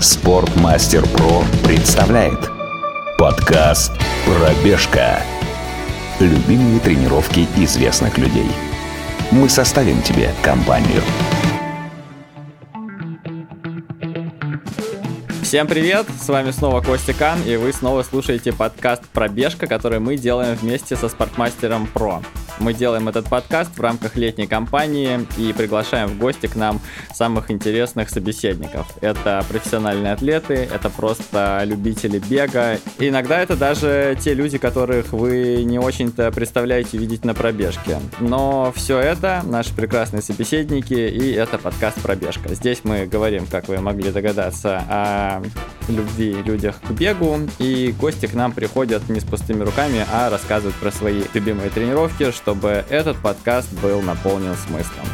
Спортмастер Про представляет подкаст «Пробежка». Любимые тренировки известных людей. Мы составим тебе компанию. Всем привет! С вами снова Костя Кан, и вы снова слушаете подкаст «Пробежка», который мы делаем вместе со Спортмастером Про. Мы делаем этот подкаст в рамках летней кампании и приглашаем в гости к нам самых интересных собеседников. Это профессиональные атлеты, это просто любители бега. И иногда это даже те люди, которых вы не очень-то представляете видеть на пробежке. Но все это наши прекрасные собеседники, и это подкаст «Пробежка». Здесь мы говорим, как вы могли догадаться, о любви людях к бегу, и гости к нам приходят не с пустыми руками, а рассказывают про свои любимые тренировки, что чтобы этот подкаст был наполнен смыслом.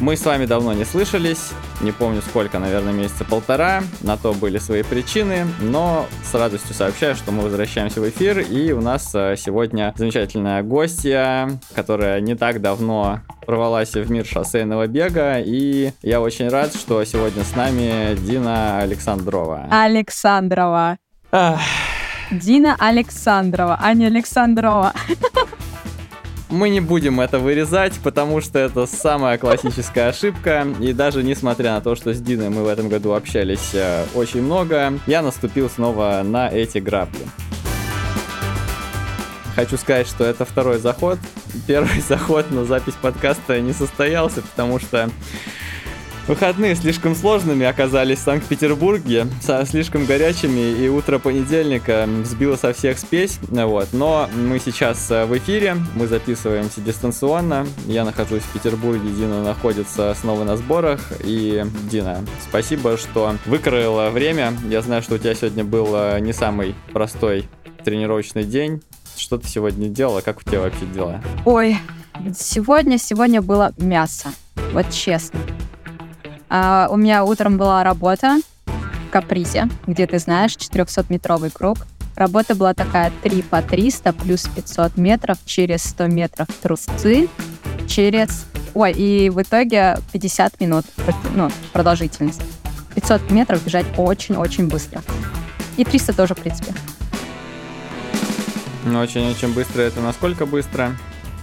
Мы с вами давно не слышались, не помню сколько, наверное, месяца полтора, на то были свои причины, но с радостью сообщаю, что мы возвращаемся в эфир, и у нас э, сегодня замечательная гостья, которая не так давно ворвалась в мир шоссейного бега, и я очень рад, что сегодня с нами Дина Александрова. Александрова. Ах. Дина Александрова, Аня Александрова. Мы не будем это вырезать, потому что это самая классическая ошибка. И даже несмотря на то, что с Диной мы в этом году общались э, очень много, я наступил снова на эти грабли. Хочу сказать, что это второй заход. Первый заход на запись подкаста не состоялся, потому что Выходные слишком сложными оказались в Санкт-Петербурге, слишком горячими, и утро понедельника сбило со всех спесь. Вот. Но мы сейчас э, в эфире, мы записываемся дистанционно. Я нахожусь в Петербурге, Дина находится снова на сборах. И, Дина, спасибо, что выкроила время. Я знаю, что у тебя сегодня был э, не самый простой тренировочный день. Что ты сегодня делала? Как у тебя вообще дела? Ой, сегодня, сегодня было мясо. Вот честно. А, у меня утром была работа в Капризе, где ты знаешь 400-метровый круг. Работа была такая 3 по 300 плюс 500 метров через 100 метров трусцы, через... Ой, и в итоге 50 минут ну, продолжительность. 500 метров бежать очень-очень быстро. И 300 тоже, в принципе. Очень-очень быстро. Это насколько быстро?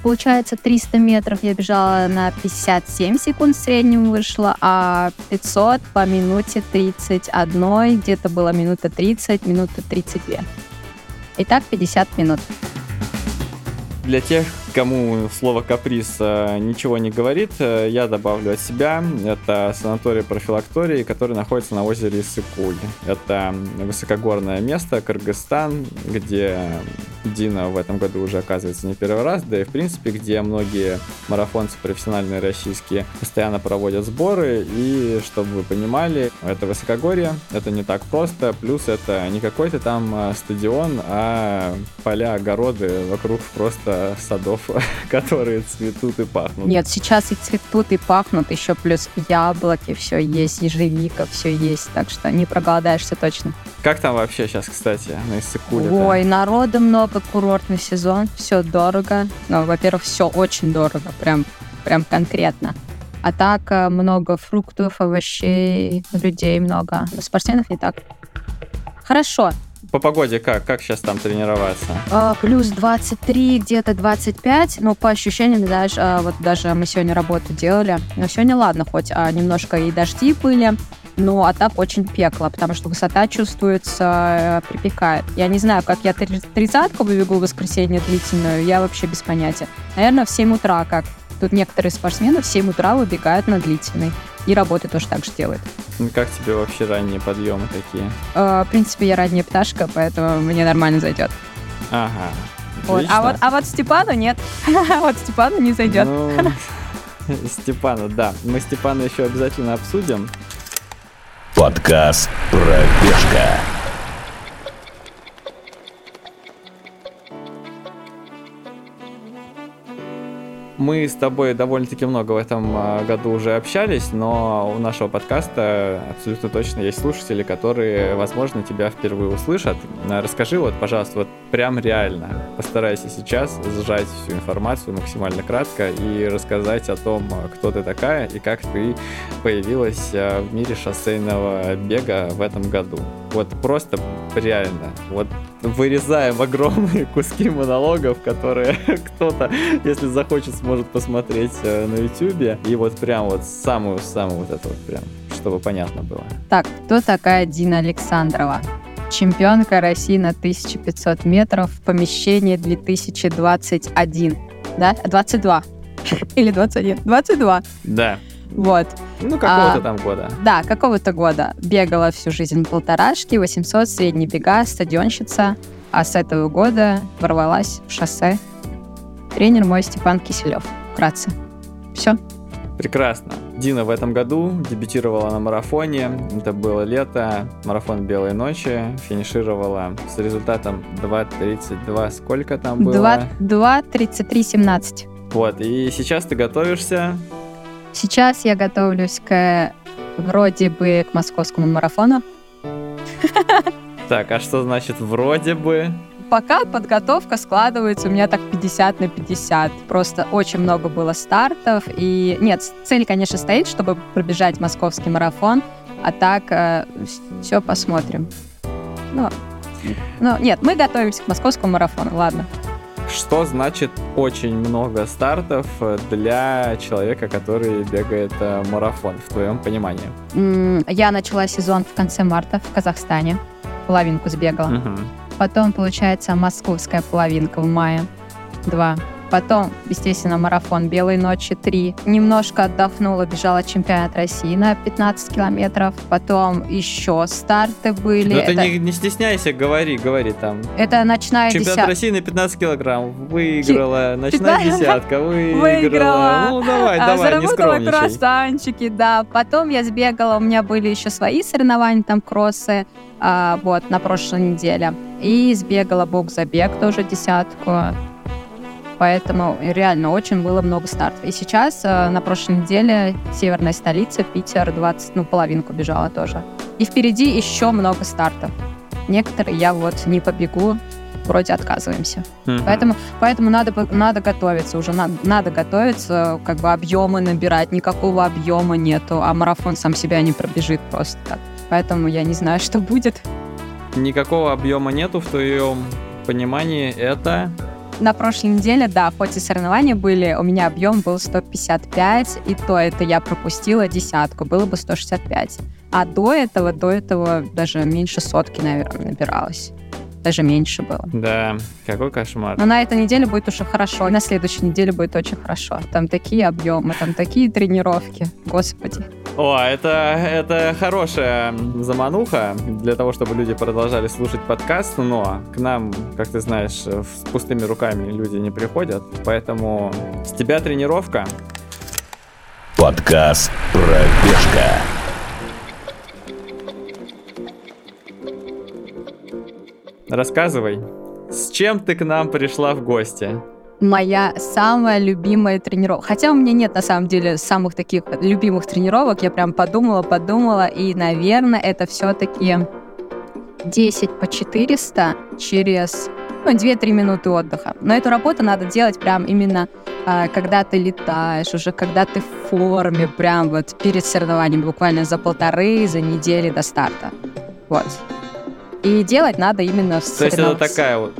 Получается, 300 метров я бежала на 57 секунд в среднем вышла, а 500 по минуте 31, где-то было минута 30, минута 32. Итак, 50 минут. Для тех, кому слово каприз э, ничего не говорит, э, я добавлю от себя. Это санаторий профилактории, который находится на озере Иссык-Куль. Это высокогорное место, Кыргызстан, где Дина в этом году уже оказывается не первый раз, да и в принципе, где многие марафонцы профессиональные российские постоянно проводят сборы. И чтобы вы понимали, это высокогорье, это не так просто, плюс это не какой-то там э, стадион, а поля, огороды вокруг просто садов которые цветут и пахнут. Нет, сейчас и цветут, и пахнут, еще плюс яблоки, все есть, ежевика, все есть, так что не проголодаешься точно. Как там вообще сейчас, кстати, на Иссыкуле? Ой, народу много, курортный сезон, все дорого. Ну, во-первых, все очень дорого, прям, прям конкретно. А так э, много фруктов, овощей, людей много. Но спортсменов не так. Хорошо, по погоде как? Как сейчас там тренироваться? А, плюс 23, где-то 25. Но по ощущениям, знаешь, а, вот даже мы сегодня работу делали. Но сегодня ладно, хоть а, немножко и дожди были. Ну, а так очень пекло, потому что высота чувствуется, э, припекает. Я не знаю, как я тридцатку побегу в воскресенье длительную, я вообще без понятия. Наверное, в 7 утра как. Тут некоторые спортсмены в 7 утра выбегают на длительный. И работы тоже так же делают. Ну, как тебе вообще ранние подъемы такие? Э, в принципе, я ранняя пташка, поэтому мне нормально зайдет. Ага. Вот. А, вот, а вот Степану нет. вот Степану не зайдет. Ну, Степану, да. Мы Степана еще обязательно обсудим. Подкаст «Пробежка». Мы с тобой довольно-таки много в этом а, году уже общались, но у нашего подкаста абсолютно точно есть слушатели, которые, возможно, тебя впервые услышат. А, расскажи вот, пожалуйста, вот прям реально, постарайся сейчас сжать всю информацию максимально кратко и рассказать о том, кто ты такая и как ты появилась в мире шоссейного бега в этом году. Вот просто реально, вот вырезаем огромные куски монологов, которые кто-то, если захочет, сможет посмотреть э, на YouTube. И вот прям вот самую-самую вот это вот прям, чтобы понятно было. Так, кто такая Дина Александрова? Чемпионка России на 1500 метров в помещении 2021. Да? 22. Или 21? 22. Да. Вот. Ну, какого-то а, там года. Да, какого-то года. Бегала всю жизнь полторашки, 800, средние бега, стадионщица. А с этого года ворвалась в шоссе. Тренер мой Степан Киселев. Вкратце. Все. Прекрасно. Дина в этом году дебютировала на марафоне. Это было лето. Марафон «Белые ночи». Финишировала с результатом 2.32. Сколько там было? 2.33.17. Вот. И сейчас ты готовишься Сейчас я готовлюсь к вроде бы к московскому марафону. Так, а что значит вроде бы? Пока подготовка складывается у меня так 50 на 50. Просто очень много было стартов. И нет, цель, конечно, стоит, чтобы пробежать московский марафон. А так э, все посмотрим. Ну, ну, нет, мы готовимся к московскому марафону, ладно. Что значит очень много стартов для человека, который бегает э, марафон, в твоем понимании? Я начала сезон в конце марта в Казахстане. Половинку сбегала. Угу. Потом, получается, московская половинка в мае. Два. Потом, естественно, марафон «Белой ночи» 3. Немножко отдохнула, бежала чемпионат России на 15 километров. Потом еще старты были. Ну это... ты не, не стесняйся, говори, говори там. Это ночная чемпионат десятка. России на 15 килограмм. Выиграла. Ч... Ночная 15... десятка. Выиграла. выиграла. Ну давай, а, давай, не скромничай. круассанчики, да. Потом я сбегала, у меня были еще свои соревнования, там кроссы. А, вот, на прошлой неделе. И сбегала бог забег тоже десятку поэтому реально очень было много стартов. И сейчас, э, на прошлой неделе, северная столица, Питер, 20, ну, половинку бежала тоже. И впереди еще много стартов. Некоторые я вот не побегу, вроде отказываемся. Mm-hmm. Поэтому, поэтому надо, надо готовиться уже, надо, надо готовиться, как бы объемы набирать, никакого объема нету, а марафон сам себя не пробежит просто так. Поэтому я не знаю, что будет. Никакого объема нету в твоем понимании, это на прошлой неделе, да, хоть и соревнования были, у меня объем был 155, и то это я пропустила десятку, было бы 165. А до этого, до этого даже меньше сотки, наверное, набиралось даже меньше было. Да, какой кошмар. Но на этой неделе будет уже хорошо, на следующей неделе будет очень хорошо. Там такие объемы, там такие тренировки, господи. О, это, это хорошая замануха для того, чтобы люди продолжали слушать подкаст, но к нам, как ты знаешь, с пустыми руками люди не приходят, поэтому с тебя тренировка. Подкаст «Пробежка». Рассказывай, с чем ты к нам пришла в гости? Моя самая любимая тренировка. Хотя у меня нет, на самом деле, самых таких любимых тренировок. Я прям подумала, подумала, и, наверное, это все-таки 10 по 400 через ну, 2-3 минуты отдыха. Но эту работу надо делать прям именно а, когда ты летаешь, уже когда ты в форме, прям вот перед соревнованием, буквально за полторы, за недели до старта. Вот. И делать надо именно в То есть это такая вот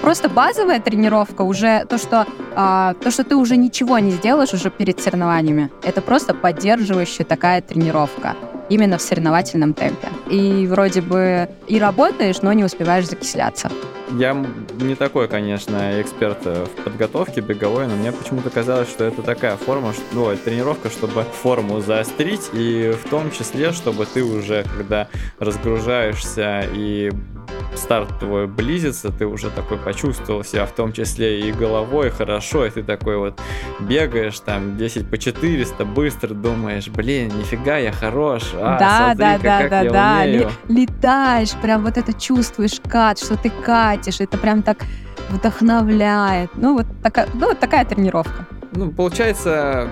Просто базовая тренировка уже то, что а, то, что ты уже ничего не сделаешь уже перед соревнованиями, это просто поддерживающая такая тренировка именно в соревновательном темпе. И вроде бы и работаешь, но не успеваешь закисляться. Я не такой, конечно, эксперт в подготовке беговой, но мне почему-то казалось, что это такая форма, ну, тренировка, чтобы форму заострить, и в том числе, чтобы ты уже, когда разгружаешься и старт твой близится, ты уже такой почувствовал себя, в том числе и головой хорошо, и ты такой вот бегаешь там 10 по 400, быстро думаешь, блин, нифига я хорош, а, да, да, да, как да, я да, умею. летаешь, прям вот это чувствуешь кат, что ты катишь, это прям так вдохновляет. Ну, вот такая, ну, вот такая тренировка. ну, получается,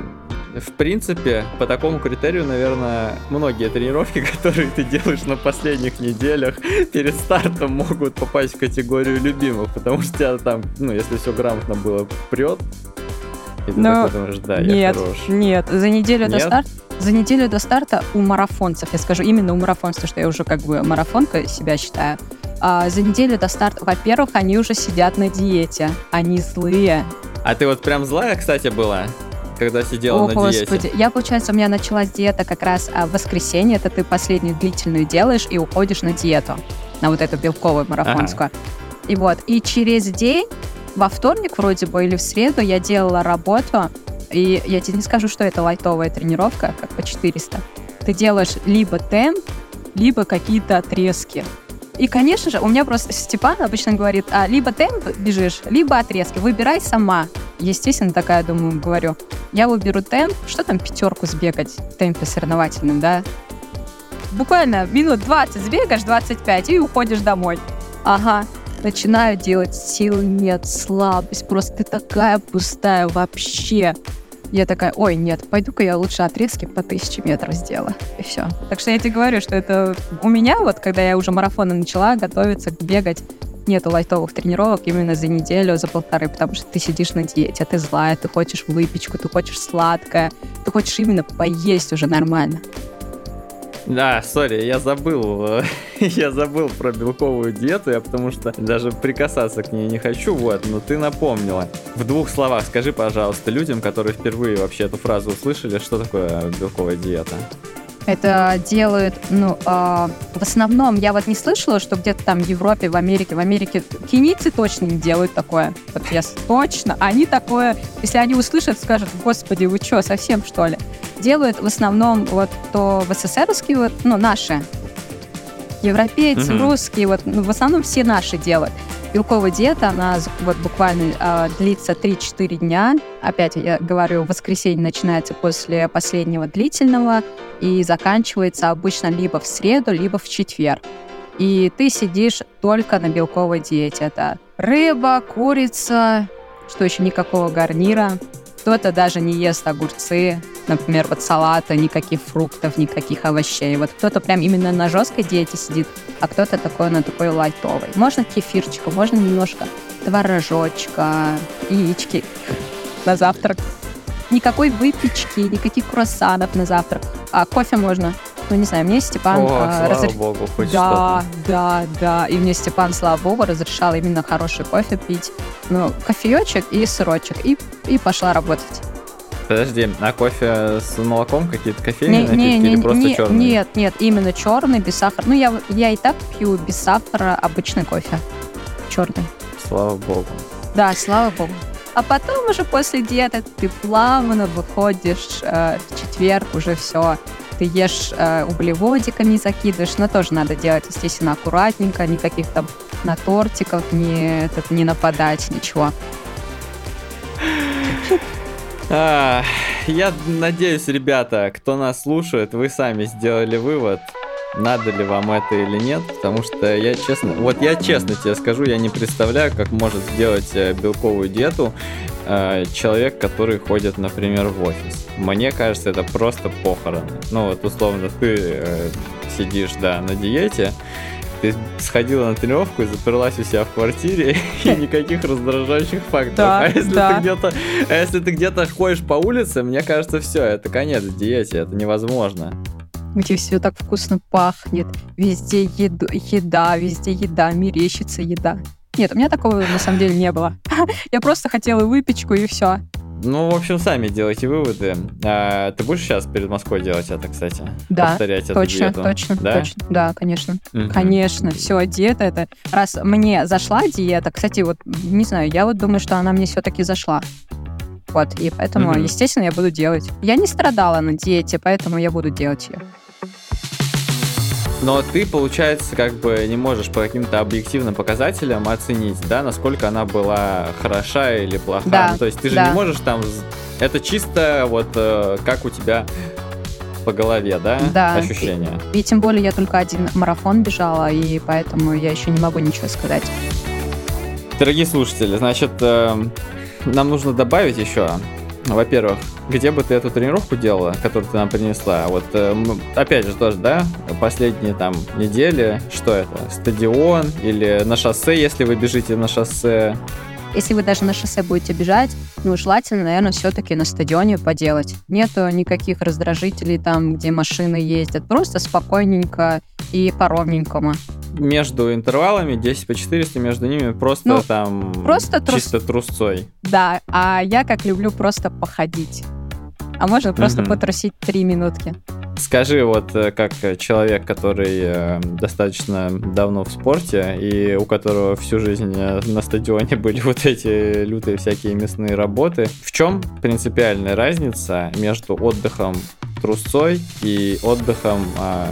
в принципе, по такому критерию, наверное, многие тренировки, которые ты делаешь на последних неделях перед стартом, могут попасть в категорию любимых, потому что тебя там, ну, если все грамотно было, прет. И ты Ну, такой думаешь, да, нет, я хорош. нет, за неделю до Нет? старта. За неделю до старта у марафонцев, я скажу именно у марафонцев, что я уже как бы марафонка себя считаю. а, за неделю до старта, во-первых, они уже сидят на диете, они злые. А ты вот прям злая, кстати, была, когда сидела О, на господи. диете? Я, получается, у меня началась диета как раз а, в воскресенье. Это ты последнюю длительную делаешь и уходишь на диету. На вот эту белковую марафонскую. И вот. И через день, во вторник вроде бы или в среду, я делала работу. И я тебе не скажу, что это лайтовая тренировка, как по 400. Ты делаешь либо темп, либо какие-то отрезки. И, конечно же, у меня просто Степан обычно говорит, а, либо темп бежишь, либо отрезки. Выбирай сама. Естественно, такая, думаю, говорю. Я выберу темп. Что там пятерку сбегать в темпе соревновательном, да? Буквально минут 20 сбегаешь, 25, и уходишь домой. Ага. Начинаю делать, сил нет, слабость, просто ты такая пустая вообще. Я такая, ой, нет, пойду-ка я лучше отрезки по тысяче метров сделаю. И все. Так что я тебе говорю, что это у меня, вот когда я уже марафоны начала готовиться, бегать, нету лайтовых тренировок именно за неделю, за полторы, потому что ты сидишь на диете, ты злая, ты хочешь выпечку, ты хочешь сладкое, ты хочешь именно поесть уже нормально. Да, сори, я забыл, э, я забыл про белковую диету, я потому что даже прикасаться к ней не хочу, вот, но ты напомнила. В двух словах скажи, пожалуйста, людям, которые впервые вообще эту фразу услышали, что такое белковая диета? Это делают, ну, а, в основном, я вот не слышала, что где-то там в Европе, в Америке, в Америке кенийцы точно не делают такое. Вот я точно, они такое, если они услышат, скажут, господи, вы что, совсем что ли? Делают в основном вот то в СССРские, вот, ну, наши, европейцы, Мгм. русские, вот, ну, в основном все наши делают. Белковая диета, она вот буквально а, длится 3-4 дня. Опять я говорю, воскресенье начинается после последнего длительного и заканчивается обычно либо в среду, либо в четверг. И ты сидишь только на белковой диете. Это рыба, курица, что еще никакого гарнира. Кто-то даже не ест огурцы, например, вот салата, никаких фруктов, никаких овощей. Вот кто-то прям именно на жесткой диете сидит, а кто-то такой на такой лайтовой. Можно кефирчика, можно немножко творожочка, яички на завтрак. Никакой выпечки, никаких круассанов на завтрак. А кофе можно. Ну, не знаю, мне Степан О, а, слава разре- богу, хоть да, что-то. да, да. И мне Степан, слава богу, разрешал именно хороший кофе пить. Ну, кофеечек и сырочек. И, и пошла работать. Подожди, а кофе с молоком какие-то кофейные Не- напитки не- или не- просто не- черные? Нет, нет, именно черный, без сахара. Ну, я, я и так пью без сахара обычный кофе. Черный. Слава богу. Да, слава богу. А потом уже после диеты ты плавно выходишь э, в четверг, уже все. Ты ешь э, углеводиками закидываешь, но тоже надо делать, естественно, аккуратненько, никаких там на тортиков не, этот, не нападать, ничего. Я надеюсь, ребята, кто нас слушает, вы сами сделали вывод, надо ли вам это или нет, потому что я честно, вот я честно тебе скажу, я не представляю, как может сделать э, белковую диету э, человек, который ходит, например, в офис. Мне кажется, это просто похороны. Ну вот условно ты э, сидишь, да, на диете, ты сходила на тренировку и заперлась у себя в квартире, и никаких раздражающих факторов. Да, а если да. ты где-то, а если ты где-то ходишь по улице, мне кажется, все, это конец диете, это невозможно. Где все так вкусно пахнет, везде еду, еда, везде еда, мерещится еда. Нет, у меня такого на самом деле не было. Я просто хотела выпечку и все. Ну, в общем, сами делайте выводы. А, ты будешь сейчас перед Москвой делать это, кстати? Да, Повторять эту Точно, диету? точно, Да? точно. Да, конечно. Мгм. Конечно, все, диета это... Раз мне зашла диета, кстати, вот, не знаю, я вот думаю, что она мне все-таки зашла. Вот, и поэтому, Мгм. естественно, я буду делать. Я не страдала на диете, поэтому я буду делать ее. Но ты, получается, как бы не можешь по каким-то объективным показателям оценить, да, насколько она была хороша или плоха. Да, Ну, то есть ты же да. не можешь там... Это чисто вот э, как у тебя по голове, да, Да. ощущения? И тем более я только один марафон бежала, и поэтому я еще не могу ничего сказать. Дорогие слушатели, значит, э, нам нужно добавить еще во-первых, где бы ты эту тренировку делала, которую ты нам принесла? Вот, э, опять же, тоже, да, последние там недели, что это? Стадион или на шоссе, если вы бежите на шоссе? Если вы даже на шоссе будете бежать, ну, желательно, наверное, все-таки на стадионе поделать. Нету никаких раздражителей там, где машины ездят. Просто спокойненько и по-ровненькому. Между интервалами 10 по 400, между ними просто ну, там просто трус... чисто трусцой. Да, а я как люблю просто походить. А можно просто угу. потрусить 3 минутки. Скажи, вот э, как человек, который э, достаточно давно в спорте и у которого всю жизнь э, на стадионе были вот эти лютые всякие мясные работы, в чем принципиальная разница между отдыхом трусцой и отдыхом э,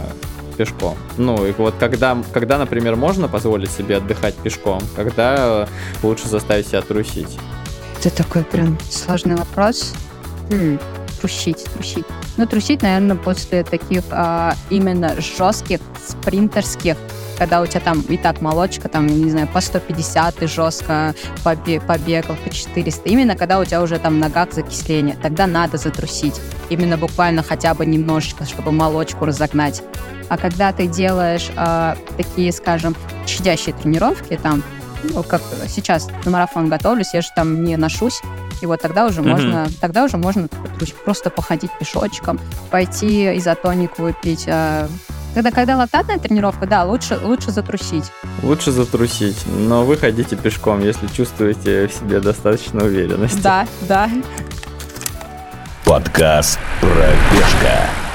пешком. Ну, и вот когда, когда, например, можно позволить себе отдыхать пешком, когда лучше заставить себя трусить? Это такой прям сложный вопрос. Хм, трусить, трусить. Ну, трусить, наверное, после таких а, именно жестких, спринтерских, когда у тебя там и так молочка, там, не знаю, по 150 ты жестко побегал, по 400. Именно когда у тебя уже там в ногах закисление, тогда надо затрусить. Именно буквально хотя бы немножечко, чтобы молочку разогнать. А когда ты делаешь э, такие, скажем, щадящие тренировки, там, ну, как сейчас на марафон готовлюсь, я же там не ношусь, и вот тогда уже mm-hmm. можно, тогда уже можно просто походить пешочком, пойти изотоник выпить. А, когда, когда лактатная тренировка, да, лучше, лучше затрусить. Лучше затрусить, но вы ходите пешком, если чувствуете в себе достаточно уверенности. Да, да. Подкаст «Пробежка».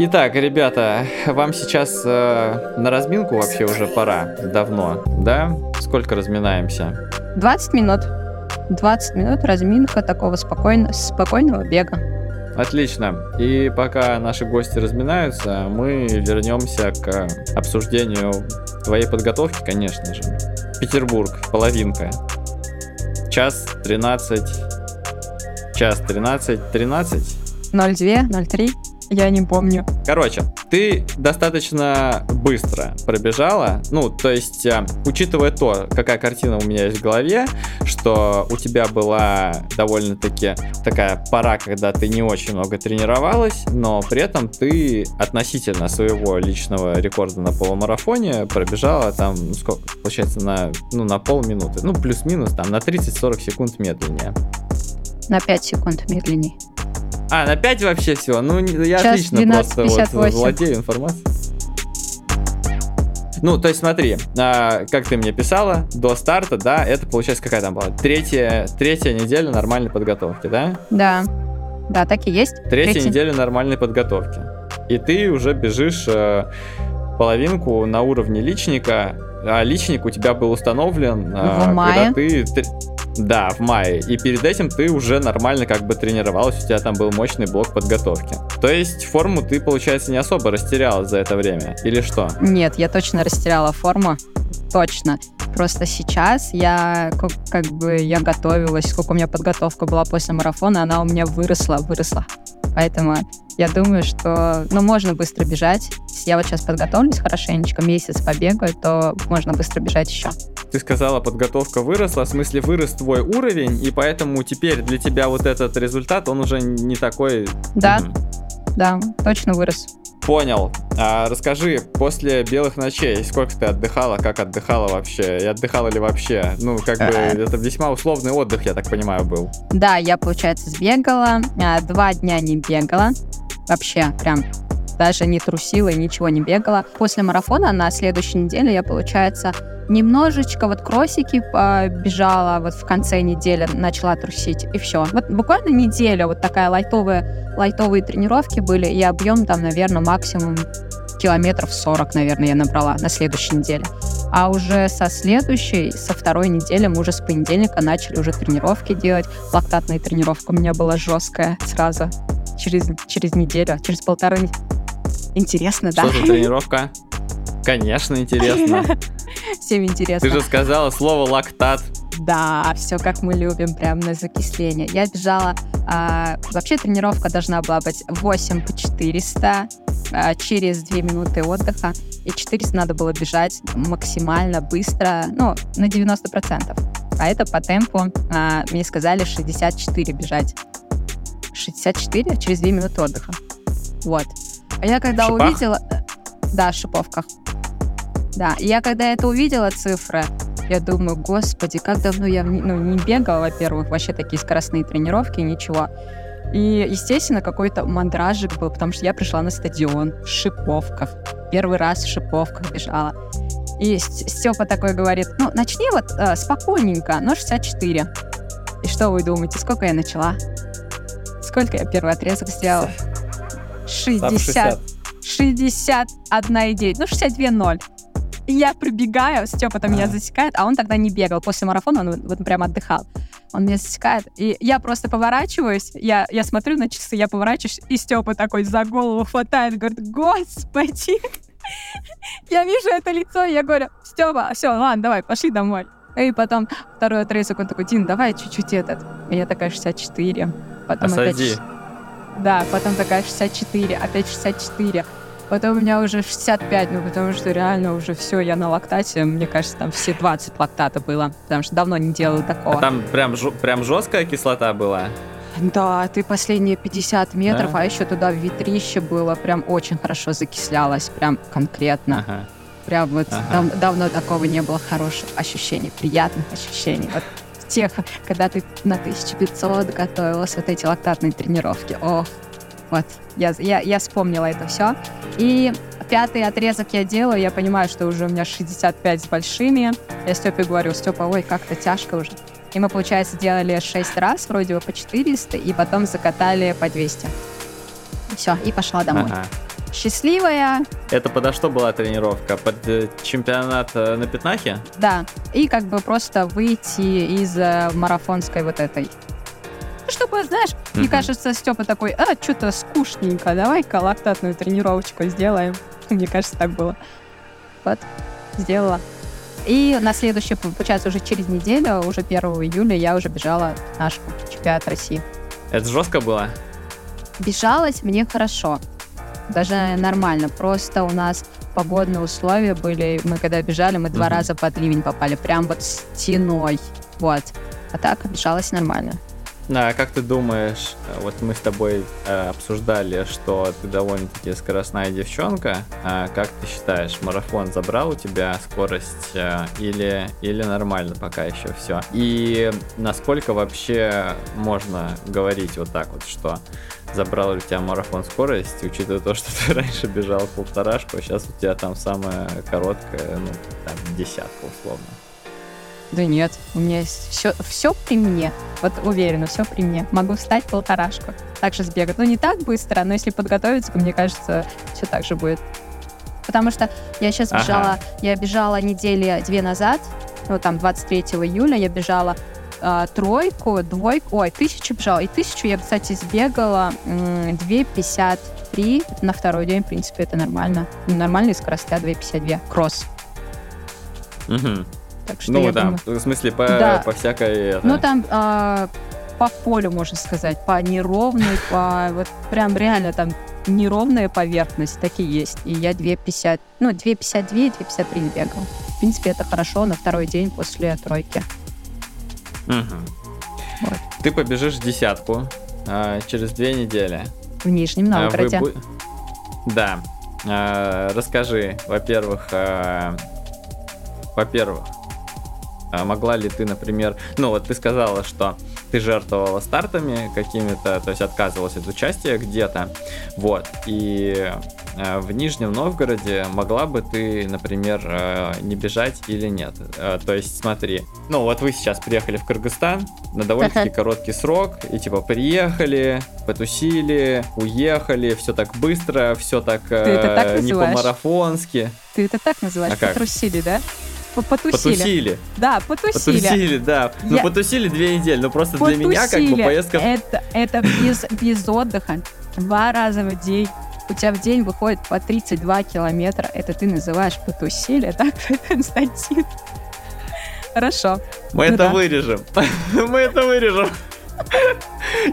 Итак, ребята, вам сейчас э, на разминку вообще уже пора. Давно, да? Сколько разминаемся? 20 минут. 20 минут разминка такого спокойно, спокойного бега. Отлично. И пока наши гости разминаются, мы вернемся к обсуждению твоей подготовки, конечно же. Петербург, половинка. Час 13. Час 13. 13? 02, 03. Я не помню. Короче, ты достаточно быстро пробежала. Ну, то есть, э, учитывая то, какая картина у меня есть в голове, что у тебя была довольно-таки такая пора, когда ты не очень много тренировалась, но при этом ты относительно своего личного рекорда на полумарафоне пробежала там, ну, сколько, получается, на, ну, на полминуты. Ну, плюс-минус, там, на 30-40 секунд медленнее. На 5 секунд медленнее. А, на 5 вообще всего? Ну, я Час отлично 12, просто вот владею информацией. Ну, то есть смотри, а, как ты мне писала, до старта, да, это получается какая там была? Третья, третья неделя нормальной подготовки, да? Да, да, так и есть. Третья, Третья. неделя нормальной подготовки. И ты уже бежишь э, половинку на уровне личника, а личник у тебя был установлен, в э, мае. когда ты да, в мае. И перед этим ты уже нормально как бы тренировалась, у тебя там был мощный блок подготовки. То есть форму ты, получается, не особо растеряла за это время, или что? Нет, я точно растеряла форму, точно. Просто сейчас я как, как бы я готовилась, сколько у меня подготовка была после марафона, она у меня выросла, выросла. Поэтому я думаю, что ну, можно быстро бежать. Если я вот сейчас подготовлюсь хорошенечко, месяц побегаю, то можно быстро бежать еще. Ты сказала, подготовка выросла, в смысле вырос твой уровень, и поэтому теперь для тебя вот этот результат, он уже не такой... Да, да, точно вырос. Понял. А расскажи, после белых ночей, сколько ты отдыхала, как отдыхала вообще? И отдыхала ли вообще? Ну, как бы, это весьма условный отдых, я так понимаю, был. Да, я, получается, сбегала. А, два дня не бегала. Вообще, прям даже не трусила и ничего не бегала. После марафона на следующей неделе я, получается, немножечко вот кроссики бежала, вот в конце недели начала трусить, и все. Вот буквально неделя вот такая лайтовая, лайтовые тренировки были, и объем там, наверное, максимум километров 40, наверное, я набрала на следующей неделе. А уже со следующей, со второй недели мы уже с понедельника начали уже тренировки делать. Лактатная тренировка у меня была жесткая сразу через, через неделю, через полторы. Интересно, да? Что за тренировка? Конечно, интересно. Всем интересно. Ты же сказала слово лактат. Да, все как мы любим, прям на закисление. Я бежала, а, вообще тренировка должна была быть 8 по 400, а, через 2 минуты отдыха. и 400 надо было бежать максимально быстро, ну, на 90%. А это по темпу, а, мне сказали, 64 бежать. 64 через 2 минуты отдыха. Вот. А я когда шипах? увидела... Да, в шиповках. Да, я когда это увидела цифры, я думаю, господи, как давно я ну, не бегала, во-первых, вообще такие скоростные тренировки, ничего. И, естественно, какой-то мандражик был, потому что я пришла на стадион в Шиповках. Первый раз в Шиповках бежала. И Степа такой говорит, ну, начни вот э, спокойненько, но 64. И что вы думаете, сколько я начала? Сколько я первый отрезок сделала? 60. 61,9. Ну, 62,0. И я прибегаю, Степа там меня А. засекает, а он тогда не бегал. После марафона он вот прям отдыхал. Он меня засекает, и я просто поворачиваюсь, я, я смотрю на часы, я поворачиваюсь, и Степа такой за голову хватает, говорит, господи. Я вижу это лицо, и я говорю, Степа, все, ладно, давай, пошли домой. И потом второй отрезок, он такой, Дин, давай чуть-чуть этот. И я такая 64. Потом опять Осади. ш- Да, потом такая 64, опять 64. Потом у меня уже 65, ну потому что реально уже все, я на лактате, мне кажется, там все 20 лактата было, потому что давно не делала такого. А там прям, прям жесткая кислота была? Да, ты последние 50 метров, Да? а еще туда ветрище было, прям очень хорошо закислялось, прям конкретно. Ага. Прям вот Ага. дав- давно такого не было хороших ощущений, приятных ощущений. Вот тех, когда ты на 1500 готовилась, вот эти лактатные тренировки. Ох, вот, я, я, я вспомнила это все. И пятый отрезок я делаю, я понимаю, что уже у меня 65 с большими. Я Степе говорю, Степа, ой, как-то тяжко уже. И мы, получается, делали 6 раз, вроде бы по 400, и потом закатали по 200. Все, и пошла домой. Ага. Счастливая, Это подо что была тренировка? Под э, чемпионат э, на пятнахе? Да, и как бы просто выйти из э, марафонской вот этой. Ну, Чтобы, знаешь, мне Мгм. кажется, Степа такой, а, что-то скучненько, давай-ка лактатную тренировочку сделаем. Мне кажется, так было. Вот, сделала. И на следующий, получается, уже через неделю, уже 1 июля, я уже бежала наш чемпионат России. Это жестко было? Бежалось мне хорошо. Даже нормально. Просто у нас погодные условия были. Мы когда бежали, мы два раза под ливень попали. Прям вот стеной. Вот. А так бежалось нормально. А как ты думаешь, э, вот мы с тобой э, обсуждали, что ты довольно-таки скоростная девчонка. А как ты считаешь, марафон забрал у тебя скорость э, или, или нормально пока еще все? И насколько вообще можно говорить вот так вот, что забрал ли у тебя марафон скорость, учитывая то, что ты раньше бежал полторашку, а сейчас у тебя там самая короткая, ну, там, десятка условно. Да нет, у меня есть все, все при мне. Вот уверена, все при мне. Могу встать полторашку. Также сбегать. Ну, не так быстро, но если подготовиться, мне кажется, все так же будет. Потому что я сейчас Ага. бежала, я бежала недели две назад, ну, там, 23 июля я бежала а, тройку, двойку, ой, тысячу бежала. И тысячу я, кстати, сбегала м, 2.53 на второй день, в принципе, это нормально. Нормальные скорости, 2.52. Кросс. Мгм. Так что Ну, там, думаю- в смысле, по, Да. по всякой... это, Ну, там а, по полю, можно сказать, по неровной, по вот прям реально там неровная поверхность, такие есть. И я 2,50, ну, 2,52, 2,53 бегал. В принципе, это хорошо на второй день после тройки. Мгм. Вот. Ты побежишь десятку а, через две недели. В Нижнем А, вы Новгороде. Да. А, расскажи, во-первых, а, во-первых, а могла ли ты, например, ну вот ты сказала, что ты жертвовала стартами какими-то, то есть отказывалась от участия где-то, вот, и э, в Нижнем Новгороде могла бы ты, например, э, не бежать или нет? Э, То есть смотри, ну вот вы сейчас приехали в Кыргызстан на довольно-таки короткий срок, и типа приехали, потусили, уехали, все так быстро, все так, так не по-марафонски. Ты это так называешь? А как? Потрусили, да? По- Потусили. Потусили. Да, потусили. Потусили, да. Ну, Я- потусили две недели. Ну, просто для меня, как бы, Потусили. поездка... Это, это без, без отдыха. Два раза в день. У тебя в день выходит по 32 километра. Это ты называешь потусили, так, Константин? Хорошо. Мы ну это да. вырежем. Мы это вырежем.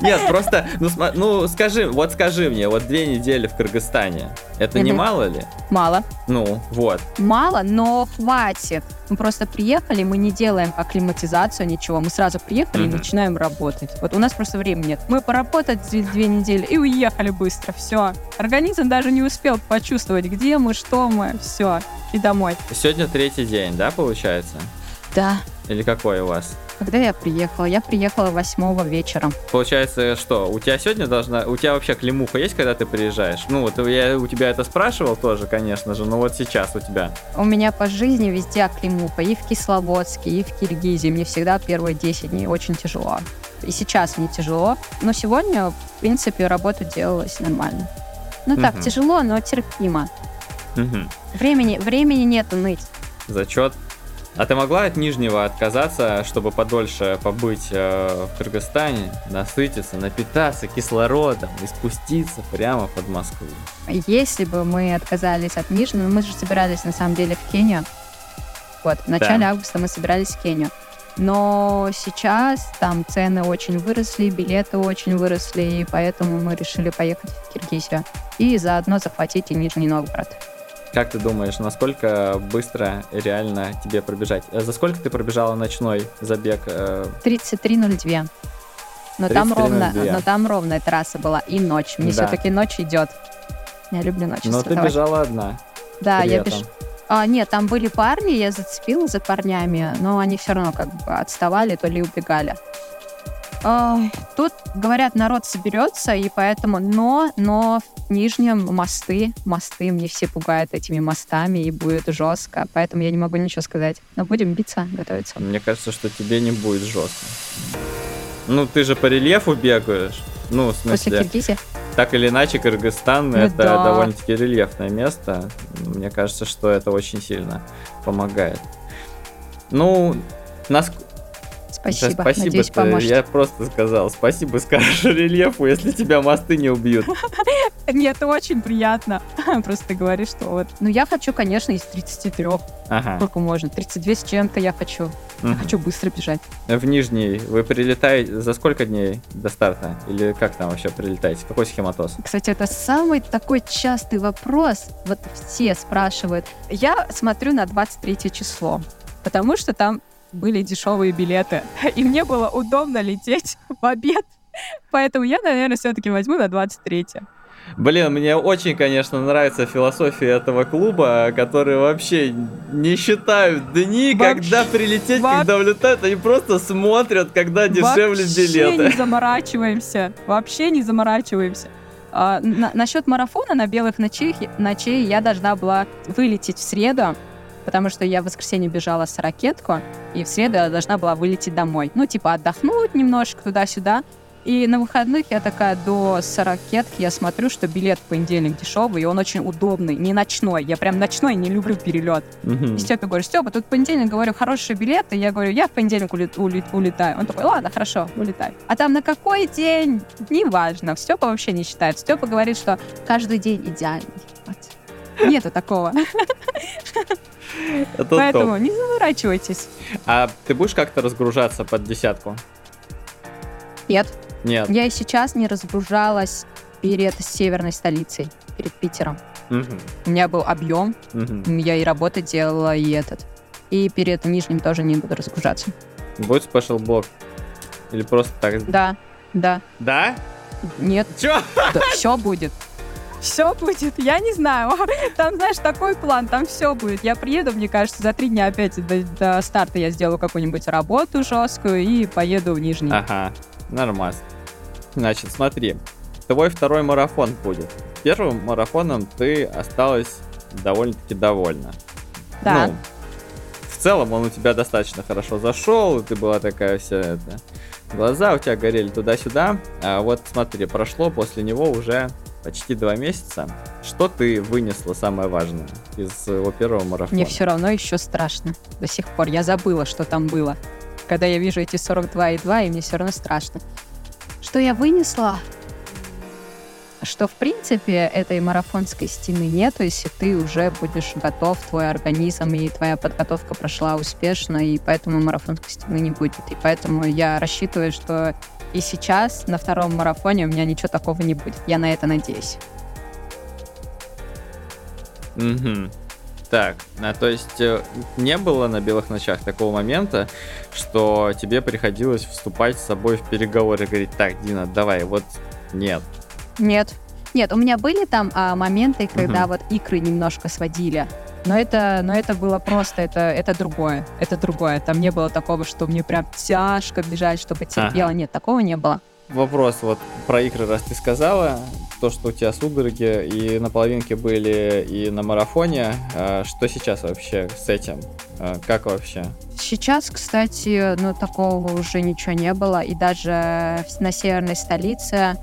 Нет, просто, ну, ну скажи, вот скажи мне, вот две недели в Кыргызстане, это не мало ли? Мало. Ну, вот. Мало, но хватит. Мы просто приехали, мы не делаем акклиматизацию, ничего. Мы сразу приехали и начинаем работать. Вот у нас просто времени нет. Мы поработать две недели и уехали быстро. Все. Организм даже не успел почувствовать, где мы, что мы. Все. И домой. Сегодня третий день, да, получается? Да. Или какой у вас? Когда я приехала? Я приехала восьмого вечера. Получается, что, у тебя сегодня должна... У тебя вообще клемуха есть, когда ты приезжаешь? Ну, вот я у тебя это спрашивал тоже, конечно же, но вот сейчас у тебя. У меня по жизни везде клемуха. И в Кисловодске, и в Киргизии. Мне всегда первые 10 дней очень тяжело. И сейчас мне тяжело. Но сегодня, в принципе, работа делалась нормально. Ну так, угу. тяжело, но терпимо. Угу. Времени, времени нету ныть. Зачет. А ты могла от Нижнего отказаться, чтобы подольше побыть э, в Кыргызстане, насытиться, напитаться кислородом и спуститься прямо под Москву? Если бы мы отказались от Нижнего, мы же собирались на самом деле в Кению. Вот, в начале да. августа мы собирались в Кению. Но сейчас там цены очень выросли, билеты очень выросли, и поэтому мы решили поехать в Киргизию и заодно захватить и Нижний Новгород. Как ты думаешь, насколько быстро реально тебе пробежать? Э, за сколько ты пробежала ночной забег? 33.02. Э? Но там ровно, но там ровная трасса была и ночь. Мне да. все-таки ночь идет. Я люблю ночь. Но ты бежала одна. Да, я бежала. А, нет, там были парни, я зацепила за парнями, но они все равно как бы отставали, то ли убегали. Тут, говорят, народ соберется, и поэтому, но, но в Нижнем мосты, мосты, мне все пугают этими мостами, и будет жестко, поэтому я не могу ничего сказать. Но будем биться, готовиться. Мне кажется, что тебе не будет жестко. Ну, ты же по рельефу бегаешь. Ну, в смысле... После Киргизии? Так или иначе, Кыргызстан ну, это да. довольно-таки рельефное место. Мне кажется, что это очень сильно помогает. Ну, нас, Спасибо. Да, спасибо. Надеюсь, поможет. Я просто сказал спасибо, скажешь рельефу, если тебя мосты не убьют. Нет, это очень приятно. Просто ты говоришь, что вот. Ну, я хочу, конечно, из 33. Ага. Сколько можно? 32 с чем-то я хочу. Угу. Я хочу быстро бежать. В Нижний вы прилетаете за сколько дней до старта? Или как там вообще прилетаете? Какой схематоз? Кстати, это самый такой частый вопрос. Вот все спрашивают. Я смотрю на 23 число, потому что там были дешевые билеты. И мне было удобно лететь в обед. Поэтому я, наверное, все-таки возьму на 23 Блин, мне очень, конечно, нравится философия этого клуба, которые вообще не считают дни, вообще, когда прилететь, во... когда улетают, они просто смотрят, когда дешевле вообще билеты. Вообще не заморачиваемся, вообще не заморачиваемся. А, на, насчет марафона на белых ночей, ночей я должна была вылететь в среду, потому что я в воскресенье бежала с ракетку, и в среду я должна была вылететь домой. Ну, типа, отдохнуть немножко туда-сюда. И на выходных я такая до сорокетки, я смотрю, что билет в понедельник дешевый, и он очень удобный, не ночной. Я прям ночной не люблю перелет. Uh-huh. И Степе говорю, Степа, тут в понедельник, говорю, хороший билет, и я говорю, я в понедельник улет, улет, улетаю. Он такой, ладно, хорошо, улетай. А там на какой день? Неважно. Степа вообще не считает. Степа говорит, что каждый день идеальный. Вот. Нету такого. Это Поэтому топ. не заворачивайтесь. А ты будешь как-то разгружаться под десятку? Нет. Нет. Я и сейчас не разгружалась перед северной столицей, перед Питером. Угу. У меня был объем, угу. я и работу делала, и этот. И перед Нижним тоже не буду разгружаться. Будет спешл блок? Или просто так? Да, да. Да? Нет. Чё? Да, все будет все будет. Я не знаю. Там, знаешь, такой план, там все будет. Я приеду, мне кажется, за три дня опять до, до старта я сделаю какую-нибудь работу жесткую и поеду в Нижний. Ага, нормально. Значит, смотри, твой второй марафон будет. Первым марафоном ты осталась довольно-таки довольна. Да. Ну, в целом он у тебя достаточно хорошо зашел, и ты была такая вся это... Глаза у тебя горели туда-сюда. А вот смотри, прошло после него уже почти два месяца. Что ты вынесла самое важное из своего первого марафона? Мне все равно еще страшно. До сих пор я забыла, что там было. Когда я вижу эти 42,2, и мне все равно страшно. Что я вынесла? Что, в принципе, этой марафонской стены нету, если ты уже будешь готов, твой организм и твоя подготовка прошла успешно, и поэтому марафонской стены не будет. И поэтому я рассчитываю, что И сейчас на втором марафоне у меня ничего такого не будет. Я на это надеюсь. Угу. Так, а, то есть э, не было на белых ночах такого момента, что тебе приходилось вступать с собой в переговоры, говорить, так, Дина, давай, вот нет. Нет. Нет, у меня были там а, моменты, когда угу. вот икры немножко сводили. Но это, но это было просто, это, это другое, это другое. Там не было такого, что мне прям тяжко бежать, чтобы терпело. Ага. Нет, такого не было. Вопрос вот про игры, раз ты сказала, то, что у тебя судороги и на половинке были, и на марафоне. А что сейчас вообще с этим? А как вообще? Сейчас, кстати, ну такого уже ничего не было. И даже на северной столице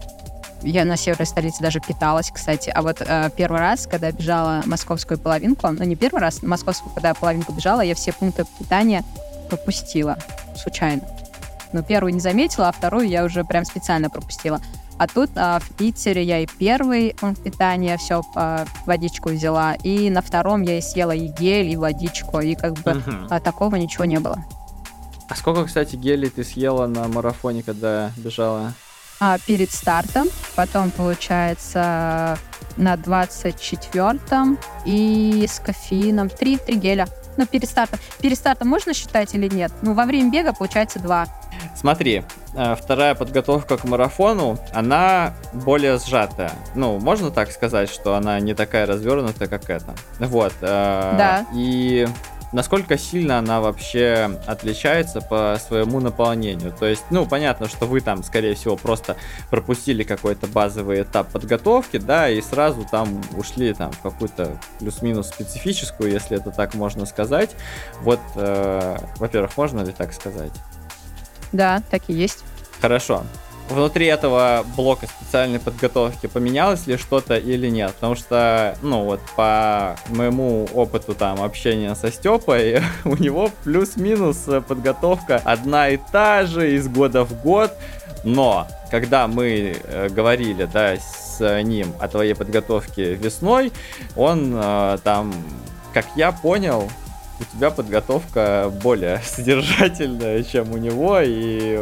я на северной столице даже питалась, кстати. А вот э, первый раз, когда бежала московскую половинку, ну не первый раз, московскую, когда я половинку бежала, я все пункты питания пропустила случайно. Ну, первую не заметила, а вторую я уже прям специально пропустила. А тут а, в Питере я и первый пункт питания все а, водичку взяла, и на втором я и съела и гель, и водичку, и как бы угу. а, такого ничего не было. А сколько, кстати, гелей ты съела на марафоне, когда бежала? А, перед стартом, потом, получается, на 24-м и с кофеином 3, 3 геля. Ну, перед стартом. Перед стартом можно считать или нет? Ну, во время бега, получается, 2. Смотри, э, вторая подготовка к марафону, она более сжатая. Ну, можно так сказать, что она не такая развернутая, как эта. Вот. Э, да. И насколько сильно она вообще отличается по своему наполнению. То есть, ну, понятно, что вы там, скорее всего, просто пропустили какой-то базовый этап подготовки, да, и сразу там ушли там в какую-то плюс-минус специфическую, если это так можно сказать. Вот, э, во-первых, можно ли так сказать? Да, так и есть. Хорошо. Внутри этого блока специальной подготовки поменялось ли что-то или нет? Потому что, ну вот, по моему опыту там общения со Степой, у него плюс-минус подготовка одна и та же из года в год. Но, когда мы э, говорили, да, с ним о твоей подготовке весной, он э, там, как я понял, у тебя подготовка более содержательная, чем у него, и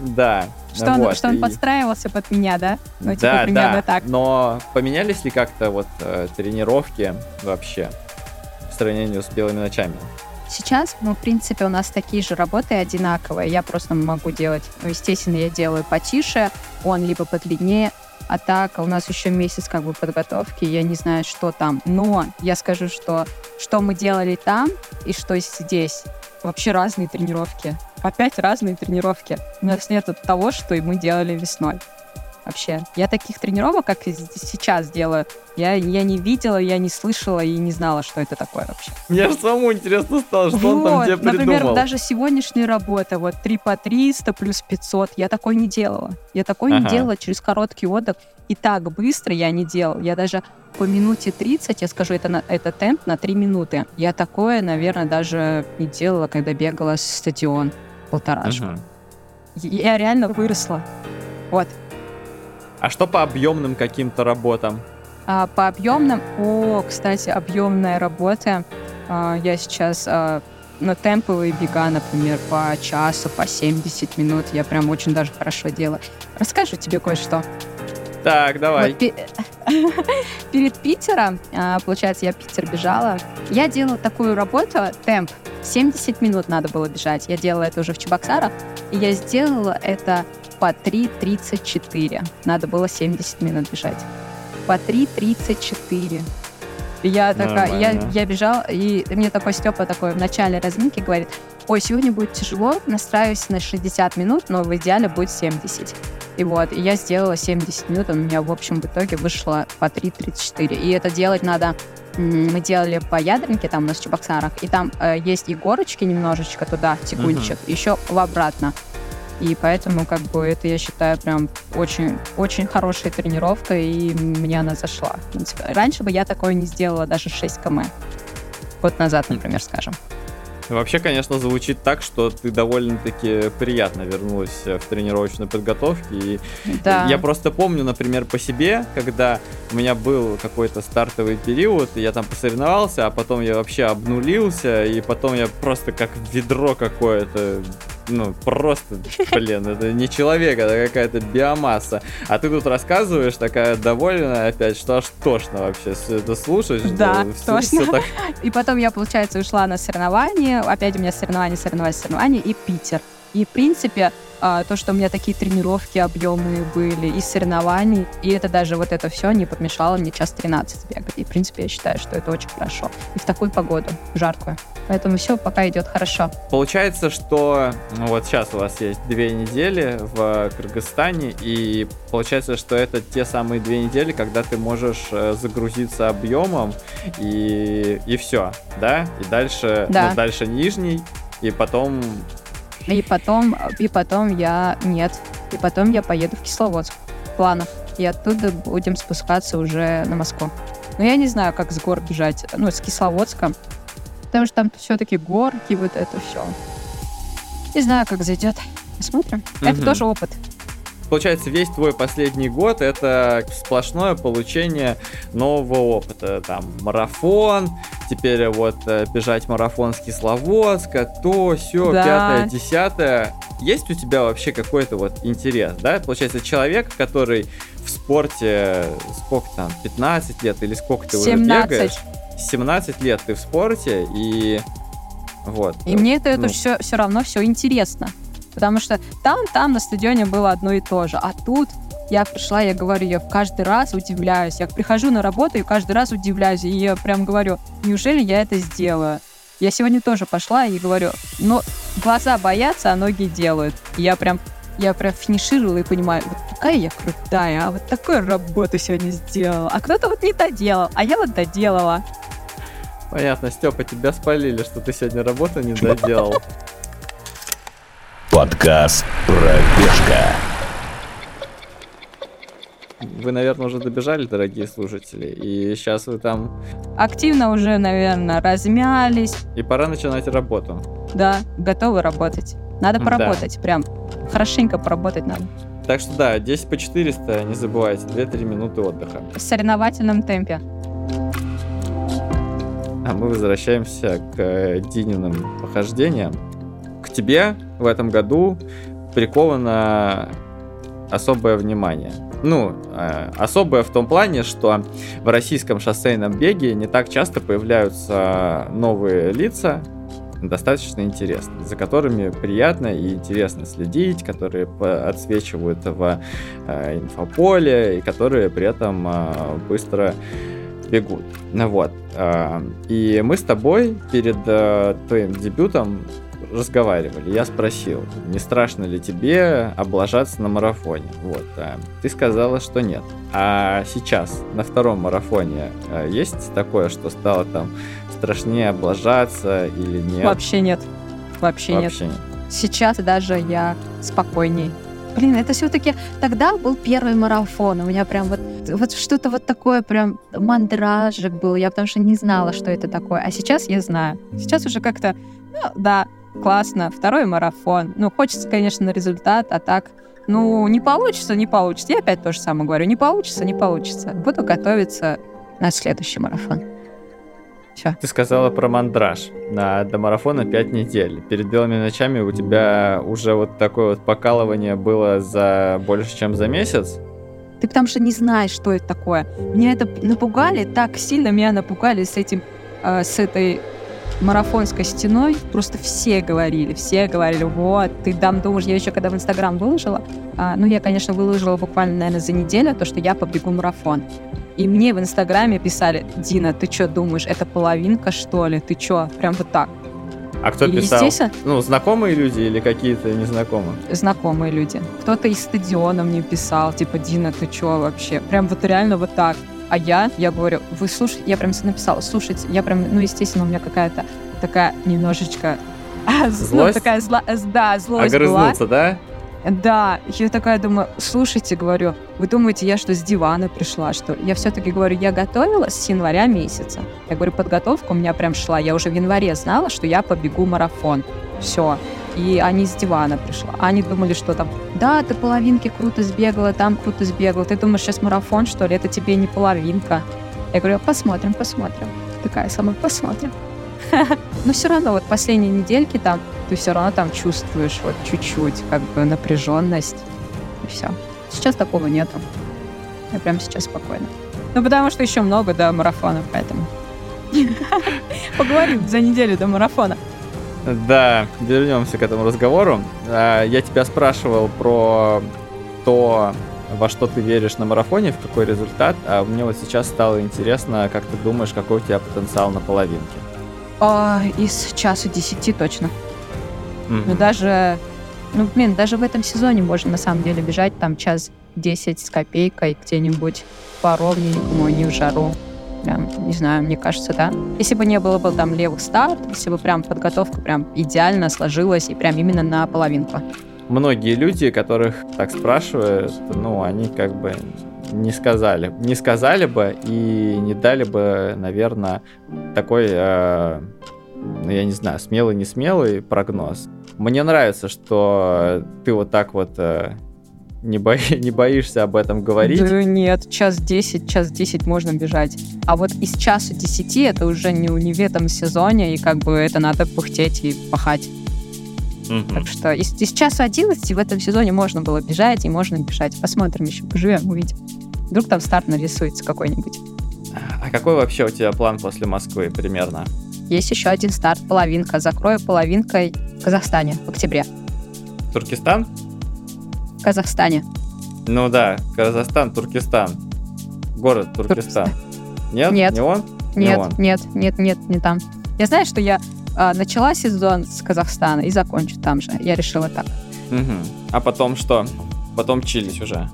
да. Что, вот, он, что он и... подстраивался под меня, да? Ну, типа, да, примерно да. так. Но поменялись ли как-то вот э, тренировки вообще в сравнении с белыми ночами? Сейчас, ну, в принципе, у нас такие же работы одинаковые. Я просто могу делать, ну, естественно, я делаю потише, он либо подлиннее, а так у нас еще месяц как бы подготовки, я не знаю, что там. Но я скажу, что что мы делали там и что здесь, вообще разные тренировки. Опять разные тренировки. У нас нет того, что и мы делали весной вообще. Я таких тренировок, как сейчас делаю, я, я не видела, я не слышала и не знала, что это такое вообще. Мне же самому интересно стало, что вот, он там тебе придумал. Например, даже сегодняшняя работа, вот 3 по 300 плюс 500, я такой не делала. Я такой ага. не делала через короткий отдых. И так быстро я не делала. Я даже по минуте 30, я скажу, это, на, это темп на 3 минуты. Я такое, наверное, даже не делала, когда бегала стадион полторашку. Ага. Я реально выросла. Вот. А что по объемным каким-то работам? А, по объемным, о, кстати, объемная работа. А, я сейчас а, на темповые бега, например, по часу, по 70 минут, я прям очень даже хорошо делаю. Расскажу тебе кое-что. Так, давай. Вот, перед Питером, а, получается, я Питер бежала, я делала такую работу, темп, 70 минут надо было бежать. Я делала это уже в Чебоксарах, и я сделала это по 3.34. Надо было 70 минут бежать. По 3.34. Я такая, я, я бежала, и мне такой Степа такой в начале разминки говорит, ой, сегодня будет тяжело, настраивайся на 60 минут, но в идеале будет 70. И вот, и я сделала 70 минут, у меня в общем в итоге вышло по 3.34. И это делать надо, мы делали по ядренке там у нас в Чебоксарах, и там э, есть и горочки немножечко туда, текунчик, uh-huh. еще в обратно. И поэтому, как бы, это, я считаю, прям очень, очень хорошая тренировка, и мне она зашла. В принципе. Раньше бы я такое не сделала даже 6 км. Год назад, например, скажем. Вообще, конечно, звучит так, что ты довольно-таки приятно вернулась в тренировочной подготовке. И да. Я просто помню, например, по себе, когда у меня был какой-то стартовый период, я там посоревновался, а потом я вообще обнулился, и потом я просто как ведро какое-то ну, просто, блин, это не человек, это какая-то биомасса. А ты тут рассказываешь, такая довольная опять, что аж тошно вообще это слушаешь. Да, тошно. Так... И потом я, получается, ушла на соревнования, опять у меня соревнования, соревнования, соревнования, и Питер. И, в принципе, а, то, что у меня такие тренировки объемные были и соревнований, и это даже вот это все не помешало мне час 13 бегать. И, в принципе, я считаю, что это очень хорошо. И в такую погоду, жаркую. Поэтому все пока идет хорошо. Получается, что ну, вот сейчас у вас есть две недели в Кыргызстане, и получается, что это те самые две недели, когда ты можешь э, загрузиться объемом, и, и все, да? И дальше, да. ну, дальше нижний, и потом и потом, и потом я... Нет. И потом я поеду в Кисловодск. В планах. И оттуда будем спускаться уже на Москву. Но я не знаю, как с гор бежать. Ну, с Кисловодска. Потому что там все-таки горки, вот это все. Не знаю, как зайдет. Посмотрим. Угу. Это тоже опыт получается, весь твой последний год это сплошное получение нового опыта. Там марафон, теперь вот э, бежать марафон с Кисловодска, то, все, да. пятое, десятое. Есть у тебя вообще какой-то вот интерес, да? Получается, человек, который в спорте сколько там, 15 лет или сколько ты 17. уже бегаешь? 17 лет ты в спорте, и вот. И мне это, ну. это все, все равно все интересно. Потому что там, там на стадионе было одно и то же. А тут я пришла, я говорю, я каждый раз удивляюсь. Я прихожу на работу и каждый раз удивляюсь. И я прям говорю, неужели я это сделаю? Я сегодня тоже пошла и говорю, но глаза боятся, а ноги делают. И я прям я прям финишировала и понимаю, вот какая я крутая, а вот такую работу сегодня сделала. А кто-то вот не доделал, а я вот доделала. Понятно, Степа, тебя спалили, что ты сегодня работу не доделал. Подкаст «Пробежка». Вы, наверное, уже добежали, дорогие слушатели, и сейчас вы там... Активно уже, наверное, размялись. И пора начинать работу. Да, готовы работать. Надо поработать, да. прям хорошенько поработать надо. Так что да, 10 по 400, не забывайте, 2-3 минуты отдыха. В соревновательном темпе. А мы возвращаемся к э, Дининым похождениям тебе в этом году приковано особое внимание. Ну, э, особое в том плане, что в российском шоссейном беге не так часто появляются новые лица, достаточно интересные, за которыми приятно и интересно следить, которые отсвечивают в э, инфополе и которые при этом э, быстро бегут. Ну вот. Э, и мы с тобой перед э, твоим дебютом разговаривали, я спросил, не страшно ли тебе облажаться на марафоне? Вот, а, ты сказала, что нет. А сейчас на втором марафоне а, есть такое, что стало там страшнее облажаться или нет? Вообще нет. Вообще, Вообще нет. нет. Сейчас даже я спокойней. Блин, это все-таки тогда был первый марафон. У меня прям вот, вот что-то вот такое прям мандражик был. Я потому что не знала, что это такое. А сейчас я знаю. Сейчас уже как-то, ну да, классно, второй марафон. Ну, хочется, конечно, на результат, а так, ну, не получится, не получится. Я опять то же самое говорю, не получится, не получится. Буду готовиться на следующий марафон. Все. Ты сказала про мандраж. На, до марафона 5 недель. Перед белыми ночами у тебя уже вот такое вот покалывание было за больше, чем за месяц? Ты потому что не знаешь, что это такое. Меня это напугали, так сильно меня напугали с этим, э, с этой марафонской стеной просто все говорили, все говорили, вот, ты там думаешь, я еще когда в Инстаграм выложила, а, ну, я, конечно, выложила буквально, наверное, за неделю то, что я побегу марафон. И мне в Инстаграме писали, Дина, ты что думаешь, это половинка, что ли? Ты что? Прям вот так. А кто и писал? Ну, знакомые люди или какие-то незнакомые? Знакомые люди. Кто-то из стадиона мне писал, типа, Дина, ты что вообще? Прям вот реально вот так. А я, я говорю, вы слушайте, я прям написала, слушайте, я прям, ну, естественно, у меня какая-то такая немножечко... Злость? Ну, такая зла, да, злость Огрызнуться, была. да? Да, я такая думаю, слушайте, говорю, вы думаете, я что, с дивана пришла, что Я все-таки говорю, я готовилась с января месяца. Я говорю, подготовка у меня прям шла. Я уже в январе знала, что я побегу марафон. Все. И они с дивана пришла. Они думали, что там, да, ты половинки круто сбегала, там круто сбегала. Ты думаешь, сейчас марафон, что ли? Это тебе не половинка. Я говорю, посмотрим, посмотрим. Такая сама, посмотрим. Но все равно вот последние недельки там, ты все равно там чувствуешь вот чуть-чуть как бы напряженность. И все. Сейчас такого нету. Я прям сейчас спокойно. Ну, потому что еще много до марафона, поэтому. Поговорим за неделю до марафона. Да, вернемся к этому разговору. А, я тебя спрашивал про то, во что ты веришь на марафоне, в какой результат, а мне вот сейчас стало интересно, как ты думаешь, какой у тебя потенциал на половинке? А, из часу десяти точно. Mm-hmm. Ну даже, ну блин, даже в этом сезоне можно на самом деле бежать там час десять с копейкой где-нибудь по ровненькому, не в жару. Прям, не знаю, мне кажется, да. Если бы не было бы там левых старт, если бы прям подготовка прям идеально сложилась и прям именно на половинку многие люди, которых так спрашивают, ну, они как бы не сказали. Не сказали бы и не дали бы, наверное, такой, э, ну, я не знаю, смелый, не смелый прогноз. Мне нравится, что ты вот так вот э, не, бо... не боишься об этом говорить? Да нет, час 10, час 10 можно бежать. А вот из часа 10 это уже не, не в этом сезоне, и как бы это надо пыхтеть и пахать. Угу. Так что из, из часа 11 в этом сезоне можно было бежать и можно бежать. Посмотрим еще, поживем, увидим. Вдруг там старт нарисуется какой-нибудь. А какой вообще у тебя план после Москвы примерно? Есть еще один старт, половинка. Закрою половинкой в Казахстане в октябре. Туркестан? В Казахстане. Ну да, Казахстан, Туркестан. Город Туркестан. Туркестан. Нет? Нет. Не он? Нет, не он. нет, нет, нет, не там. Я знаю, что я а, начала сезон с Казахстана и закончу там же. Я решила так. Угу. А потом что? Потом чилить уже?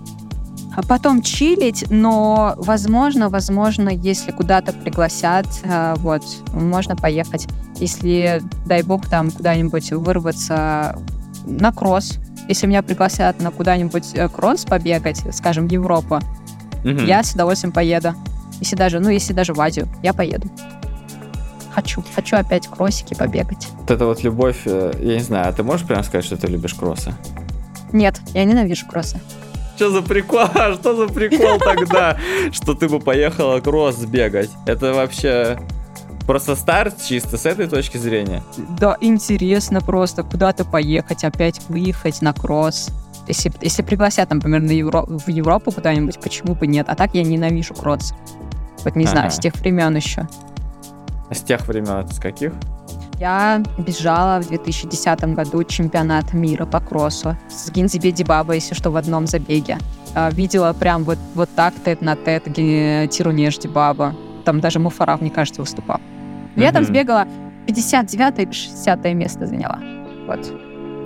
А потом чилить, но возможно, возможно, если куда-то пригласят, э, вот, можно поехать. Если, дай бог, там куда-нибудь вырваться на кросс, если меня пригласят на куда-нибудь э, кросс побегать, скажем, в Европу, угу. я с удовольствием поеду. Если даже, ну, если даже в Азию, я поеду хочу. Хочу опять кроссики побегать. Вот это вот любовь, э, я не знаю, а ты можешь прямо сказать, что ты любишь кроссы? Нет, я ненавижу кроссы. Что за прикол? А что за прикол тогда, что ты бы поехала кросс бегать? Это вообще просто старт чисто с этой точки зрения? Да, интересно просто куда-то поехать, опять выехать на кросс. Если, если пригласят, например, на Евро... в Европу куда-нибудь, почему бы нет? А так я ненавижу кросс. Вот не ага. знаю, с тех времен еще. С тех времен с каких? Я бежала в 2010 году чемпионат мира по кроссу с Гинзи Дибаба, если что, в одном забеге. А, видела прям вот, вот так тет на тет Тирунеш Дибаба. Там даже Муфарав, мне кажется, выступал. Я mm-hmm. там сбегала 59 и 60 место заняла. Вот.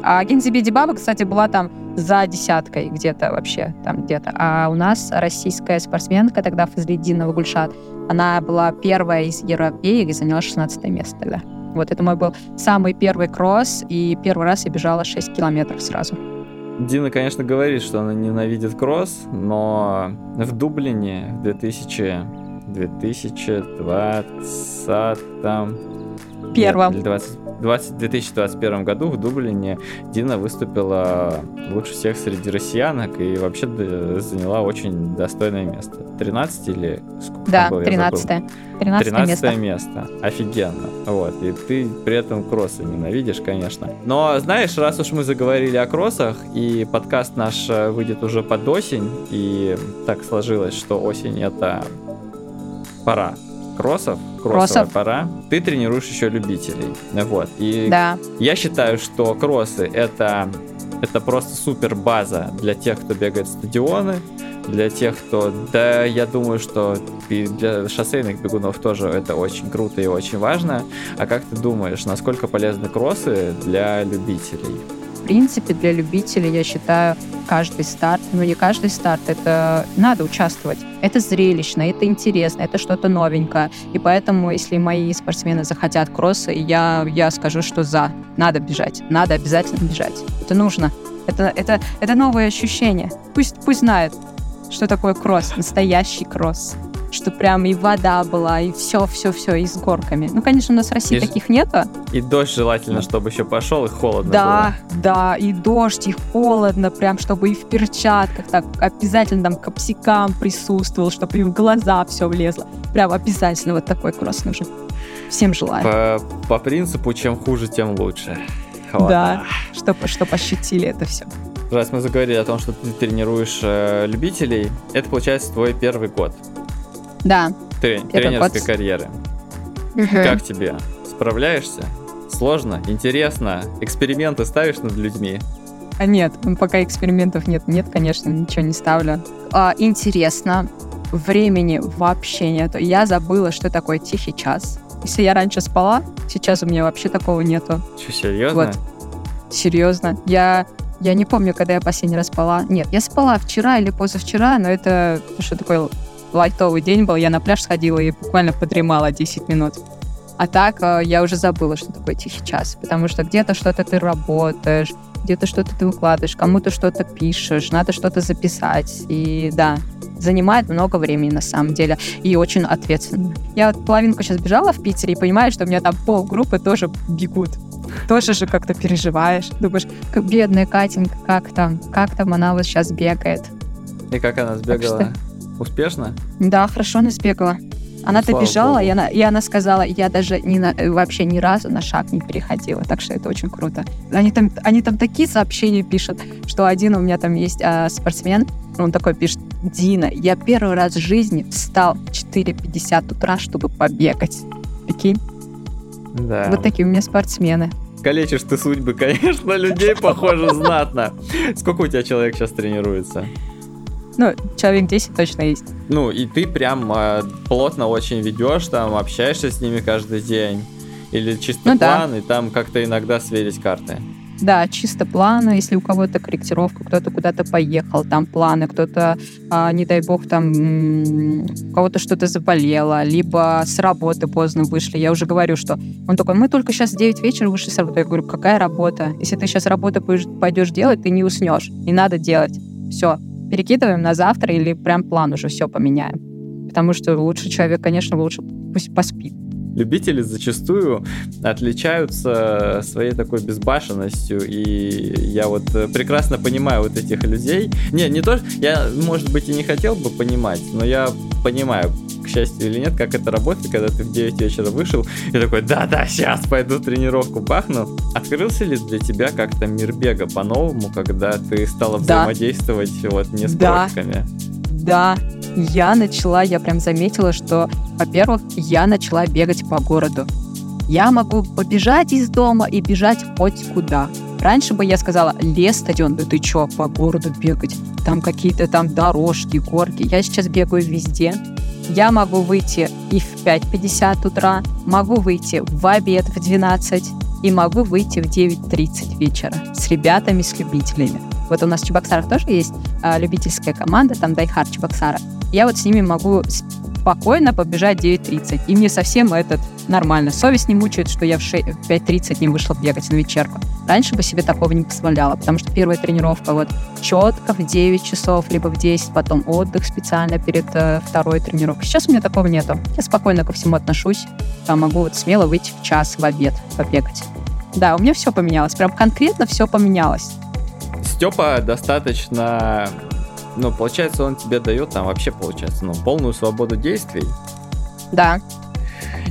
А Гинзи Дибаба, кстати, была там за десяткой где-то вообще, там где-то. А у нас российская спортсменка тогда Фазлидинова Гульшат, она была первая из европеек и заняла 16 место тогда. Вот это мой был самый первый кросс, и первый раз я бежала 6 километров сразу. Дина, конечно, говорит, что она ненавидит кросс, но в Дублине в 2000, 2020 там... Первом. Нет, 20, 20, 2021 году в Дублине Дина выступила лучше всех среди россиянок и вообще заняла очень достойное место. 13 или сколько Да, 13 -е. 13, 13 место. место. Офигенно. Вот. И ты при этом кроссы ненавидишь, конечно. Но знаешь, раз уж мы заговорили о кроссах, и подкаст наш э, выйдет уже под осень, и так сложилось, что осень это пора кроссов, кроссовая Кроссов. пора, ты тренируешь еще любителей. Вот. И да. я считаю, что кроссы это, это просто супер база для тех, кто бегает в стадионы, для тех, кто... Да, я думаю, что для шоссейных бегунов тоже это очень круто и очень важно. А как ты думаешь, насколько полезны кроссы для любителей? Принципе, для любителей, я считаю, каждый старт, ну не каждый старт, это надо участвовать. Это зрелищно, это интересно, это что-то новенькое. И поэтому, если мои спортсмены захотят кроссы, я, я скажу, что за. Надо бежать, надо обязательно бежать. Это нужно. Это, это, это новое ощущение. Пусть, пусть знают, что такое кросс, настоящий кросс что прям и вода была, и все-все-все, и с горками. Ну, конечно, у нас в России и таких нету. И дождь желательно, чтобы еще пошел, и холодно Да, было. да, и дождь, и холодно, прям, чтобы и в перчатках, так, обязательно там капсикам присутствовал, чтобы и в глаза все влезло. Прям обязательно вот такой кросс нужен. Всем желаю. По, по принципу, чем хуже, тем лучше. Вот. Да, чтобы чтоб ощутили это все. Раз мы заговорили о том, что ты тренируешь э, любителей, это получается твой первый год. Да. Трен- тренерской год. карьеры. Угу. Как тебе? Справляешься? Сложно? Интересно? Эксперименты ставишь над людьми? А нет, пока экспериментов нет. Нет, конечно, ничего не ставлю. А, интересно. Времени вообще нет. Я забыла, что такое тихий час. Если я раньше спала, сейчас у меня вообще такого нету. Что, серьезно? Вот. Серьезно. Я я не помню, когда я последний раз спала. Нет, я спала вчера или позавчера, но это что такой лайтовый день был. Я на пляж сходила и буквально подремала 10 минут. А так э, я уже забыла, что такое тихий час. Потому что где-то что-то ты работаешь, где-то что-то ты выкладываешь, кому-то что-то пишешь, надо что-то записать. И да, занимает много времени на самом деле и очень ответственно. Я вот половинку сейчас бежала в Питере и понимаю, что у меня там полгруппы тоже бегут. Тоже же как-то переживаешь. Думаешь, бедная Катенька, как там? Как там она вот сейчас бегает? И как она сбегала? Что... Успешно? Да, хорошо она сбегала. Она ну, добежала, и она, и она сказала, я даже ни на, вообще ни разу на шаг не переходила. Так что это очень круто. Они там, они там такие сообщения пишут, что один у меня там есть а, спортсмен, он такой пишет, Дина, я первый раз в жизни встал в 4.50 утра, чтобы побегать. Прикинь? Да. Вот такие у меня спортсмены. Калечишь ты судьбы, конечно, людей, похоже, знатно. Сколько у тебя человек сейчас тренируется? Ну, человек 10 точно есть. Ну, и ты прям э, плотно очень ведешь, там, общаешься с ними каждый день. Или чисто ну, план, да. и там как-то иногда сверить карты. Да, чисто планы, если у кого-то корректировка, кто-то куда-то поехал, там планы, кто-то, а, не дай бог, там у кого-то что-то заболело, либо с работы поздно вышли. Я уже говорю, что он такой, мы только сейчас в 9 вечера вышли с работы. Я говорю, какая работа? Если ты сейчас работу пойдешь делать, ты не уснешь. Не надо делать. Все, перекидываем на завтра или прям план уже все поменяем. Потому что лучше человек, конечно, лучше пусть поспит. Любители зачастую отличаются своей такой безбашенностью, и я вот прекрасно понимаю вот этих людей. Не, не то, я, может быть, и не хотел бы понимать, но я понимаю, к счастью или нет, как это работает, когда ты в 9 вечера вышел и такой, да-да, сейчас пойду тренировку бахну. Открылся ли для тебя как-то мир бега по-новому, когда ты стала взаимодействовать да. вот не с да. Да, я начала, я прям заметила, что, во-первых, я начала бегать по городу. Я могу побежать из дома и бежать хоть куда. Раньше бы я сказала, лес, стадион, да ты чё, по городу бегать? Там какие-то там дорожки, горки. Я сейчас бегаю везде. Я могу выйти и в 5.50 утра, могу выйти в обед в 12 и могу выйти в 9.30 вечера с ребятами, с любителями. Вот у нас в Чебоксарах тоже есть а, любительская команда, там Die Hard Чебоксары. Я вот с ними могу спокойно побежать 9.30. И мне совсем это нормально. Совесть не мучает, что я в 5.30 не вышла бегать на вечерку. Раньше бы себе такого не позволяла, потому что первая тренировка вот четко в 9 часов, либо в 10, потом отдых специально перед э, второй тренировкой. Сейчас у меня такого нету. Я спокойно ко всему отношусь. Там могу вот смело выйти в час в обед побегать. Да, у меня все поменялось. Прям конкретно все поменялось. Степа достаточно ну, получается, он тебе дает там вообще, получается, ну, полную свободу действий. Да.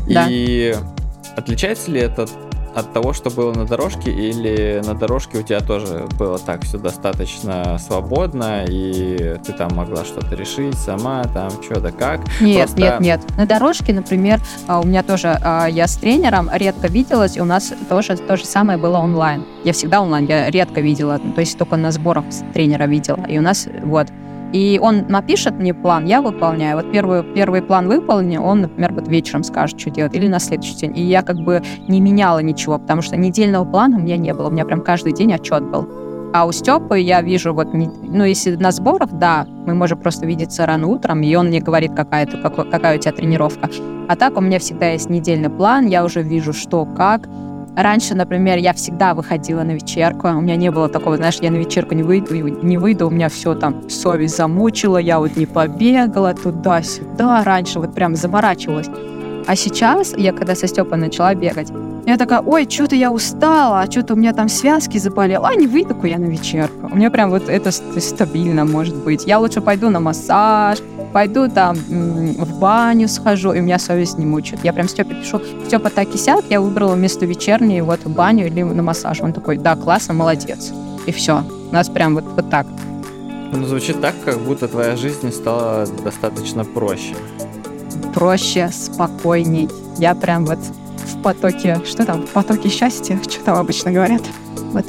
И да. отличается ли это от того, что было на дорожке, или на дорожке у тебя тоже было так все достаточно свободно, и ты там могла что-то решить сама, там что-то как? Нет, Просто... нет, нет. На дорожке, например, а, у меня тоже, а, я с тренером редко виделась, и у нас тоже то же самое было онлайн. Я всегда онлайн, я редко видела, то есть только на сборах тренера видела. И у нас вот и он напишет мне план, я выполняю. Вот первый, первый план выполнил, он, например, вот вечером скажет, что делать, или на следующий день. И я как бы не меняла ничего, потому что недельного плана у меня не было. У меня прям каждый день отчет был. А у Степы я вижу, вот, ну, если на сборах, да, мы можем просто видеться рано утром, и он мне говорит, какая, -то, какая у тебя тренировка. А так у меня всегда есть недельный план, я уже вижу, что, как, Раньше, например, я всегда выходила на вечерку. У меня не было такого, знаешь, я на вечерку не выйду, не выйду, у меня все там совесть замучила, я вот не побегала туда-сюда. Раньше вот прям заморачивалась. А сейчас, я когда со Степой начала бегать, Я такая, ой, что-то я устала, а что-то у меня там связки заболели. А не выйду я на вечерку. У меня прям вот это стабильно может быть. Я лучше пойду на массаж, пойду там в баню схожу, и меня совесть не мучает. Я прям Степе пишу, Степа так и сяк, я выбрала вместо вечерней вот в баню или на массаж. Он такой, да, классно, молодец. И все. У нас прям вот, вот так. Ну, звучит так, как будто твоя жизнь стала достаточно проще. Проще, спокойней. Я прям вот в потоке, что там, в потоке счастья, что там обычно говорят. Вот.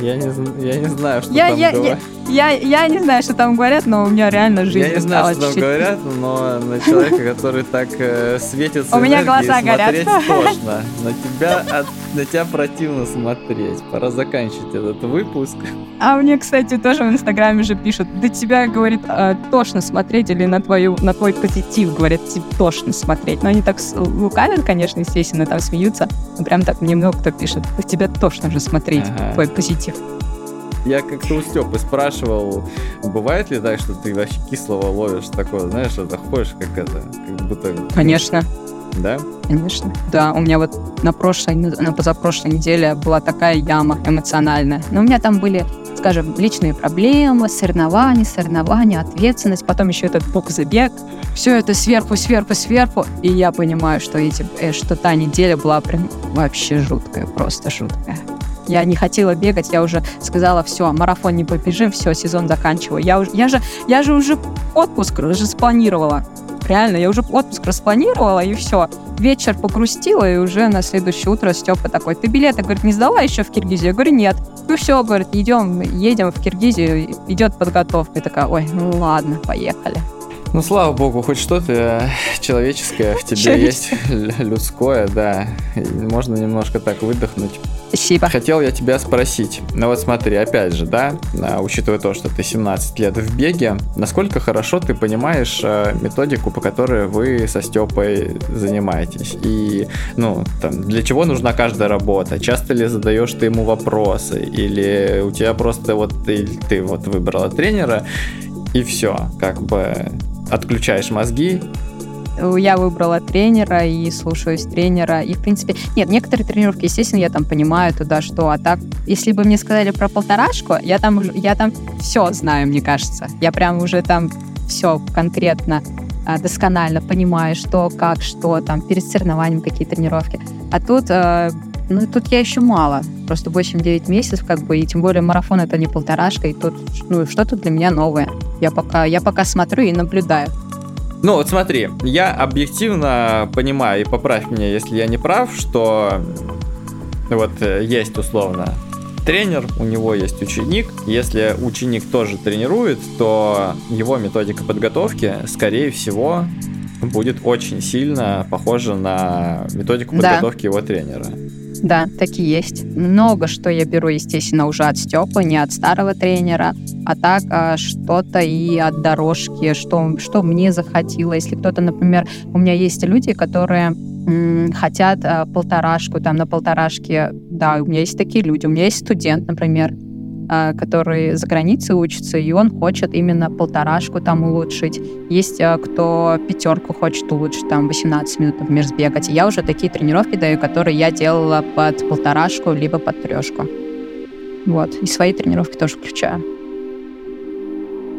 Я не, я не знаю, что я, там я, я, я, я не знаю, что там говорят, но у меня реально жизнь Я не знаю, что там говорят, но на человека, который так э, светится У меня глаза горят. тошно. На тебя, от, на тебя противно смотреть. Пора заканчивать этот выпуск. А мне, кстати, тоже в Инстаграме же пишут, да тебя, говорит, э, тошно смотреть, или на, твою, на твой позитив, говорят, тебе тошно смотреть. Но они так лукавят, конечно, естественно, там смеются. Но прям так мне много кто пишет, да тебя тошно же смотреть, ага. твой позитив. Я как-то у Степы спрашивал, бывает ли так, что ты вообще кислого ловишь такое, знаешь, что ходишь как это, как будто... Конечно. Да? Конечно. Да, у меня вот на прошлой, на позапрошлой неделе была такая яма эмоциональная. Но у меня там были, скажем, личные проблемы, соревнования, соревнования, ответственность, потом еще этот бок-забег. Все это сверху, сверху, сверху. И я понимаю, что, эти, э, что та неделя была прям вообще жуткая, просто жуткая. Я не хотела бегать, я уже сказала, все, марафон не побежим, все, сезон заканчиваю. Я, уже, я, же, я же уже отпуск уже спланировала. Реально, я уже отпуск распланировала, и все. Вечер погрустила, и уже на следующее утро Степа такой, ты билеты, говорит, не сдала еще в Киргизию? Я говорю, нет. Ну все, говорит, идем, едем в Киргизию, идет подготовка. Я такая, ой, ну ладно, поехали. Ну, слава богу, хоть что-то человеческое в тебе есть, людское, да. Можно немножко так выдохнуть. Спасибо. Хотел я тебя спросить. Ну вот смотри, опять же, да, учитывая то, что ты 17 лет в беге, насколько хорошо ты понимаешь э, методику, по которой вы со Степой занимаетесь? И, ну, там, для чего нужна каждая работа? Часто ли задаешь ты ему вопросы? Или у тебя просто вот ты, ты вот выбрала тренера, и все, как бы отключаешь мозги я выбрала тренера и слушаюсь тренера. И, в принципе, нет, некоторые тренировки, естественно, я там понимаю туда что. А так, если бы мне сказали про полторашку, я там, я там все знаю, мне кажется. Я прям уже там все конкретно а, досконально понимаю, что, как, что, там, перед соревнованием какие тренировки. А тут, э, ну, тут я еще мало. Просто 8-9 месяцев, как бы, и тем более марафон это не полторашка, и тут, ну, что тут для меня новое. Я пока, я пока смотрю и наблюдаю. Ну вот смотри, я объективно понимаю, и поправь меня, если я не прав, что вот э, есть условно тренер, у него есть ученик. Если ученик тоже тренирует, то его методика подготовки, скорее всего, будет очень сильно похожа на методику подготовки да. его тренера. Да, такие есть. Много что я беру, естественно, уже от Степы, не от старого тренера, а так а, что-то и от дорожки, что, что мне захотелось. Если кто-то, например, у меня есть люди, которые хотят а, полторашку, там на полторашке, да, у меня есть такие люди. У меня есть студент, например, который за границей учится, и он хочет именно полторашку там улучшить. Есть а, кто пятерку хочет улучшить, там 18 минут, например, сбегать. И я уже такие тренировки даю, которые я делала под полторашку, либо под трешку. Вот. И свои тренировки тоже включаю.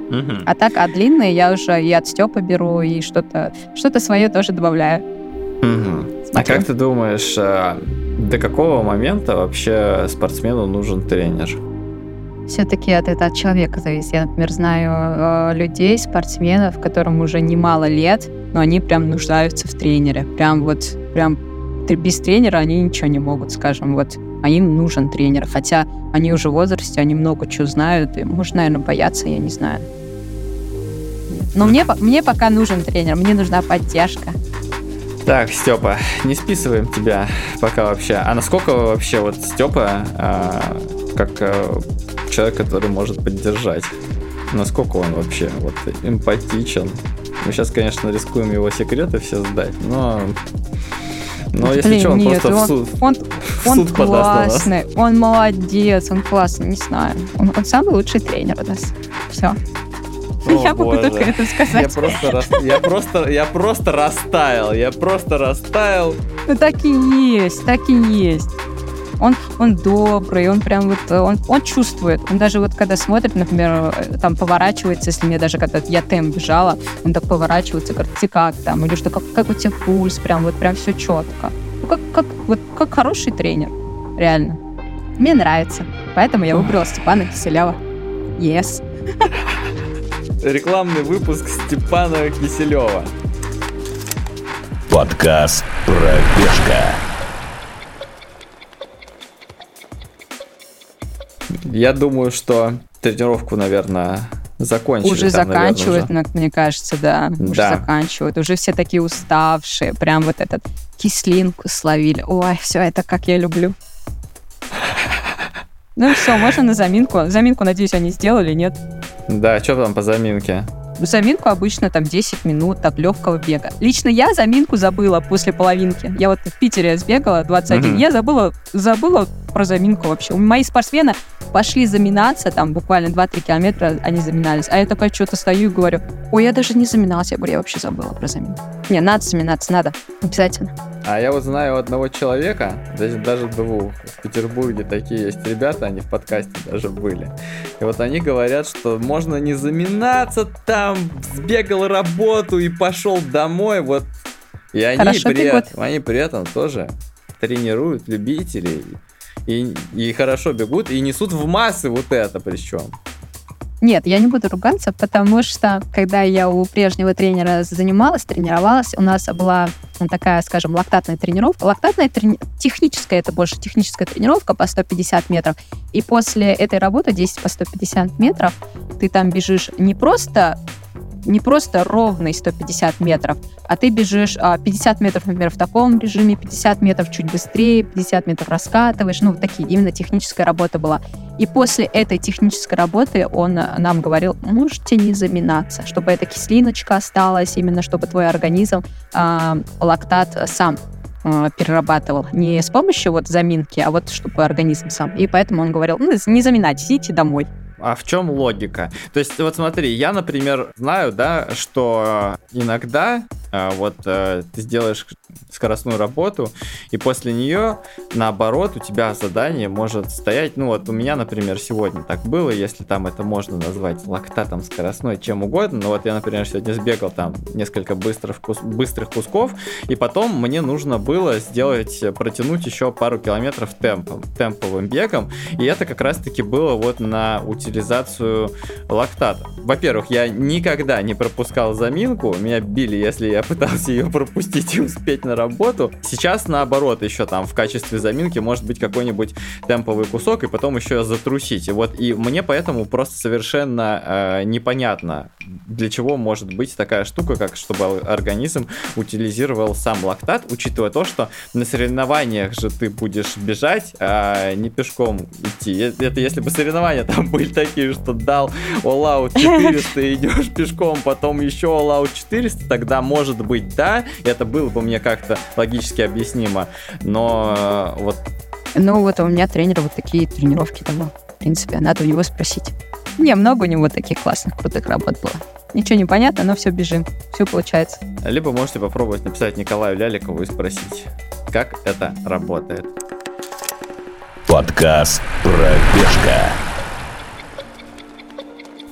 Угу. А так, а длинные я уже и от Степа беру, и что-то что свое тоже добавляю. Угу. А как ты думаешь, а, до какого момента вообще спортсмену нужен тренер? Все-таки от это от человека зависит. Я, например, знаю э, людей, спортсменов, которым уже немало лет, но они прям нуждаются в тренере. Прям вот, прям без тренера они ничего не могут, скажем, вот. А им нужен тренер. Хотя они уже в возрасте, они много чего знают. И, может, наверное, бояться, я не знаю. Но мне, мне пока нужен тренер, мне нужна поддержка. Так, Степа, не списываем тебя пока вообще. А насколько вообще вот Степа, а, как а, человек, который может поддержать. Насколько он вообще вот эмпатичен. Мы сейчас, конечно, рискуем его секреты все сдать, но но Блин, если что, он нет, просто он, в суд, он, в он суд классный, подаст он молодец, он классный, не знаю. Он, он самый лучший тренер у нас. Все. Я могу только это Я сказать. просто, рас- я просто, я просто растаял, я просто растаял. Ну так и есть, так и есть. Он, он добрый, он прям вот, э, он, он чувствует. Он даже вот когда смотрит, например, э, там поворачивается, если мне даже когда я темп бежала, он так поворачивается, говорит, ты как там, или что, как, как у тебя пульс, прям вот прям все четко. Ну, как, как, вот, как хороший тренер, реально. Мне нравится. Поэтому я выбрала Степана Киселева. Yes. Рекламный выпуск Степана Киселева. Подкаст «Пробежка». Я думаю, что тренировку, наверное, закончили. Уже там, наверное, заканчивают, уже. на- мне кажется, да. Уже Да. заканчивают. Уже все такие уставшие. Прям вот этот кислинку словили. Ой, все это как я люблю. Ну все, можно на заминку. Заминку, надеюсь, они сделали, нет? Да, что там по заминке? Заминку обычно там 10 минут так легкого бега. Лично я заминку забыла после половинки. Я вот в Питере сбегала 21. Мгм. Я забыла, забыла про заминку вообще. Мои спортсмены пошли заминаться, там буквально 2-3 километра они заминались. А я такая что-то стою и говорю, ой, я даже не заминалась. Я говорю, я вообще забыла про заминку. Не, надо заминаться, надо. Обязательно. А я вот знаю одного человека, даже, даже двух, в Петербурге такие есть ребята, они в подкасте даже были. И вот они говорят, что можно не заминаться там, сбегал работу и пошел домой, вот. И они, Хорошо, при, этом, они при этом тоже тренируют любителей и, и хорошо бегут, и несут в массы вот это причем. Нет, я не буду ругаться, потому что когда я у прежнего тренера занималась, тренировалась, у нас была ну, такая, скажем, лактатная тренировка. Лактатная трени- техническая, это больше техническая тренировка по 150 метров. И после этой работы 10 по 150 метров ты там бежишь не просто не просто ровный 150 метров, а ты бежишь а, 50 метров, например, в таком режиме, 50 метров чуть быстрее, 50 метров раскатываешь. Ну, такие, именно техническая работа была. И после этой технической работы он э, нам говорил, можете не заминаться, чтобы эта кислиночка осталась, именно чтобы твой организм а, лактат сам а, перерабатывал. Не с помощью вот заминки, а вот чтобы организм сам. И поэтому он говорил, ну, не заминать, идите домой. А в чем логика? То есть, вот смотри, я, например, знаю, да, что иногда а, вот э, ты сделаешь скоростную работу, и после нее, наоборот, у тебя задание может стоять, ну вот у меня, например, сегодня так было, если там это можно назвать лактатом скоростной, чем угодно, но вот я, например, сегодня сбегал там несколько быстрых, кус- быстрых кусков, и потом мне нужно было сделать, протянуть еще пару километров темпом, темповым бегом, и это как раз-таки было вот на утилизацию лактата. Во-первых, я никогда не пропускал заминку, меня били, если я пытался ее пропустить и успеть на работу. Сейчас наоборот, еще там в качестве заминки может быть какой-нибудь темповый кусок, и потом еще затрусить. И вот и мне поэтому просто совершенно э, непонятно, для чего может быть такая штука, как чтобы организм утилизировал сам лактат, учитывая то, что на соревнованиях же ты будешь бежать, а не пешком идти. Е- Это если бы соревнования там были такие, что дал all out 400 и идешь пешком, потом еще all out 400, тогда может быть да, это было бы мне как-то логически объяснимо, но э, вот Ну вот у меня тренер вот такие тренировки давал. В принципе, надо у него спросить. Не, много у него таких классных, крутых работ было. Ничего не понятно, но все бежим. Все получается. либо можете попробовать написать Николаю Ляликову и спросить, как это работает. Подкаст «Пробежка».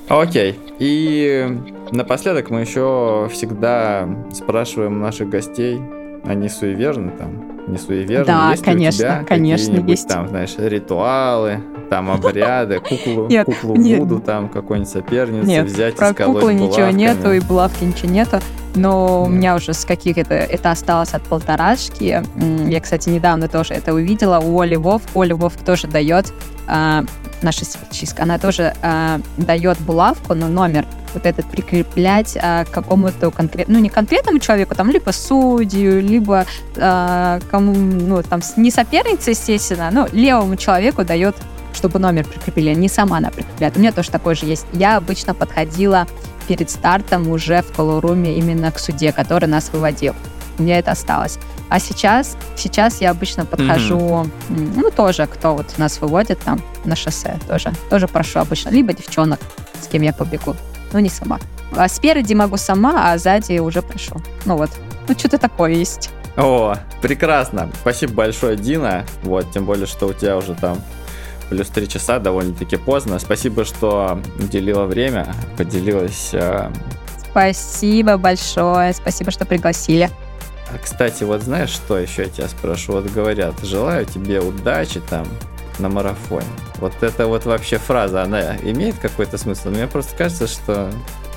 Окей. И напоследок мы еще всегда спрашиваем наших гостей, они суеверны там, не суеверны. Да, есть ли у конечно, тебя конечно, есть. там, знаешь, ритуалы, там обряды, куклу, Нет, куклу нет. Вуду, там какой-нибудь соперницы Нет, взять про и сколоть куклы ничего булавками. нету, и булавки ничего нету. Но у меня уже с каких это, осталось от полторашки. Я, кстати, недавно тоже это увидела у Оли Вов. Оля Вов тоже дает, а, наша спичистка, она тоже а, дает булавку, но номер вот этот прикреплять а, к какому-то конкретному, ну не конкретному человеку, там либо судью, либо а, кому, ну там не сопернице, естественно, но левому человеку дает чтобы номер прикрепили, не сама она прикрепляет. У меня тоже такое же есть. Я обычно подходила перед стартом уже в колоруме именно к суде, который нас выводил. У меня это осталось. А сейчас, сейчас я обычно подхожу, м, ну, тоже, кто вот нас выводит там на шоссе, тоже, тоже прошу обычно, либо девчонок, с кем я побегу. но не сама. А спереди могу сама, а сзади уже прошу. Ну вот, ну что-то такое есть. О, прекрасно. Спасибо большое, Дина. Вот, тем более, что у тебя уже там плюс три часа, довольно-таки поздно. Спасибо, что уделила время, поделилась. Э... Спасибо большое, спасибо, что пригласили. А, кстати, вот знаешь, что еще я тебя спрошу? Вот говорят, желаю тебе удачи там на марафоне. Вот это вот вообще фраза, она имеет какой-то смысл? Мне просто кажется, что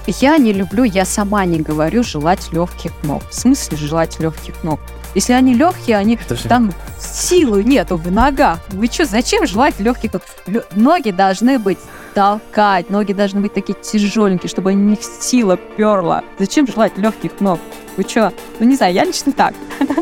я не люблю, я сама не говорю желать легких ног. В смысле желать легких ног? Если они легкие, они же... там силы нету в ногах. Вы что, зачем желать легких. Ноги должны быть толкать, ноги должны быть такие тяжеленькие, чтобы у них сила перла. Зачем желать легких ног? Вы что? Ну не знаю, я лично так.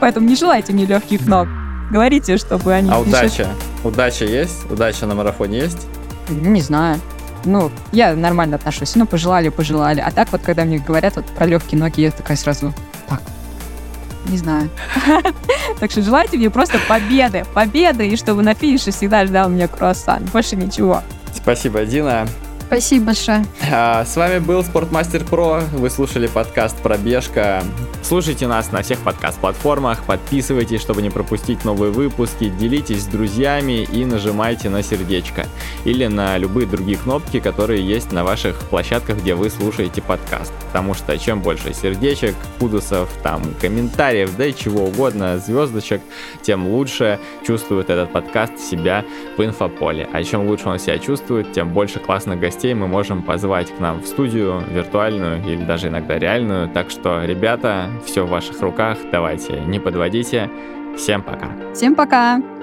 Поэтому не желайте мне легких ног. Говорите, чтобы они... А удача? Удача есть? Удача на марафоне есть? Не знаю ну, я нормально отношусь. Ну, пожелали, пожелали. А так вот, когда мне говорят вот про легкие ноги, я такая сразу, так, не знаю. Так что желайте мне просто победы, победы, и чтобы на финише всегда ждал меня круассан. Больше ничего. Спасибо, Дина. Спасибо большое. А, с вами был Спортмастер Про. Вы слушали подкаст «Пробежка». Слушайте нас на всех подкаст-платформах, подписывайтесь, чтобы не пропустить новые выпуски, делитесь с друзьями и нажимайте на сердечко или на любые другие кнопки, которые есть на ваших площадках, где вы слушаете подкаст. Потому что чем больше сердечек, кудусов, там, комментариев, да и чего угодно, звездочек, тем лучше чувствует этот подкаст себя в инфополе. А чем лучше он себя чувствует, тем больше классных гостей гостей мы можем позвать к нам в студию, виртуальную или даже иногда реальную. Так что, ребята, все в ваших руках, давайте не подводите. Всем пока. Всем пока.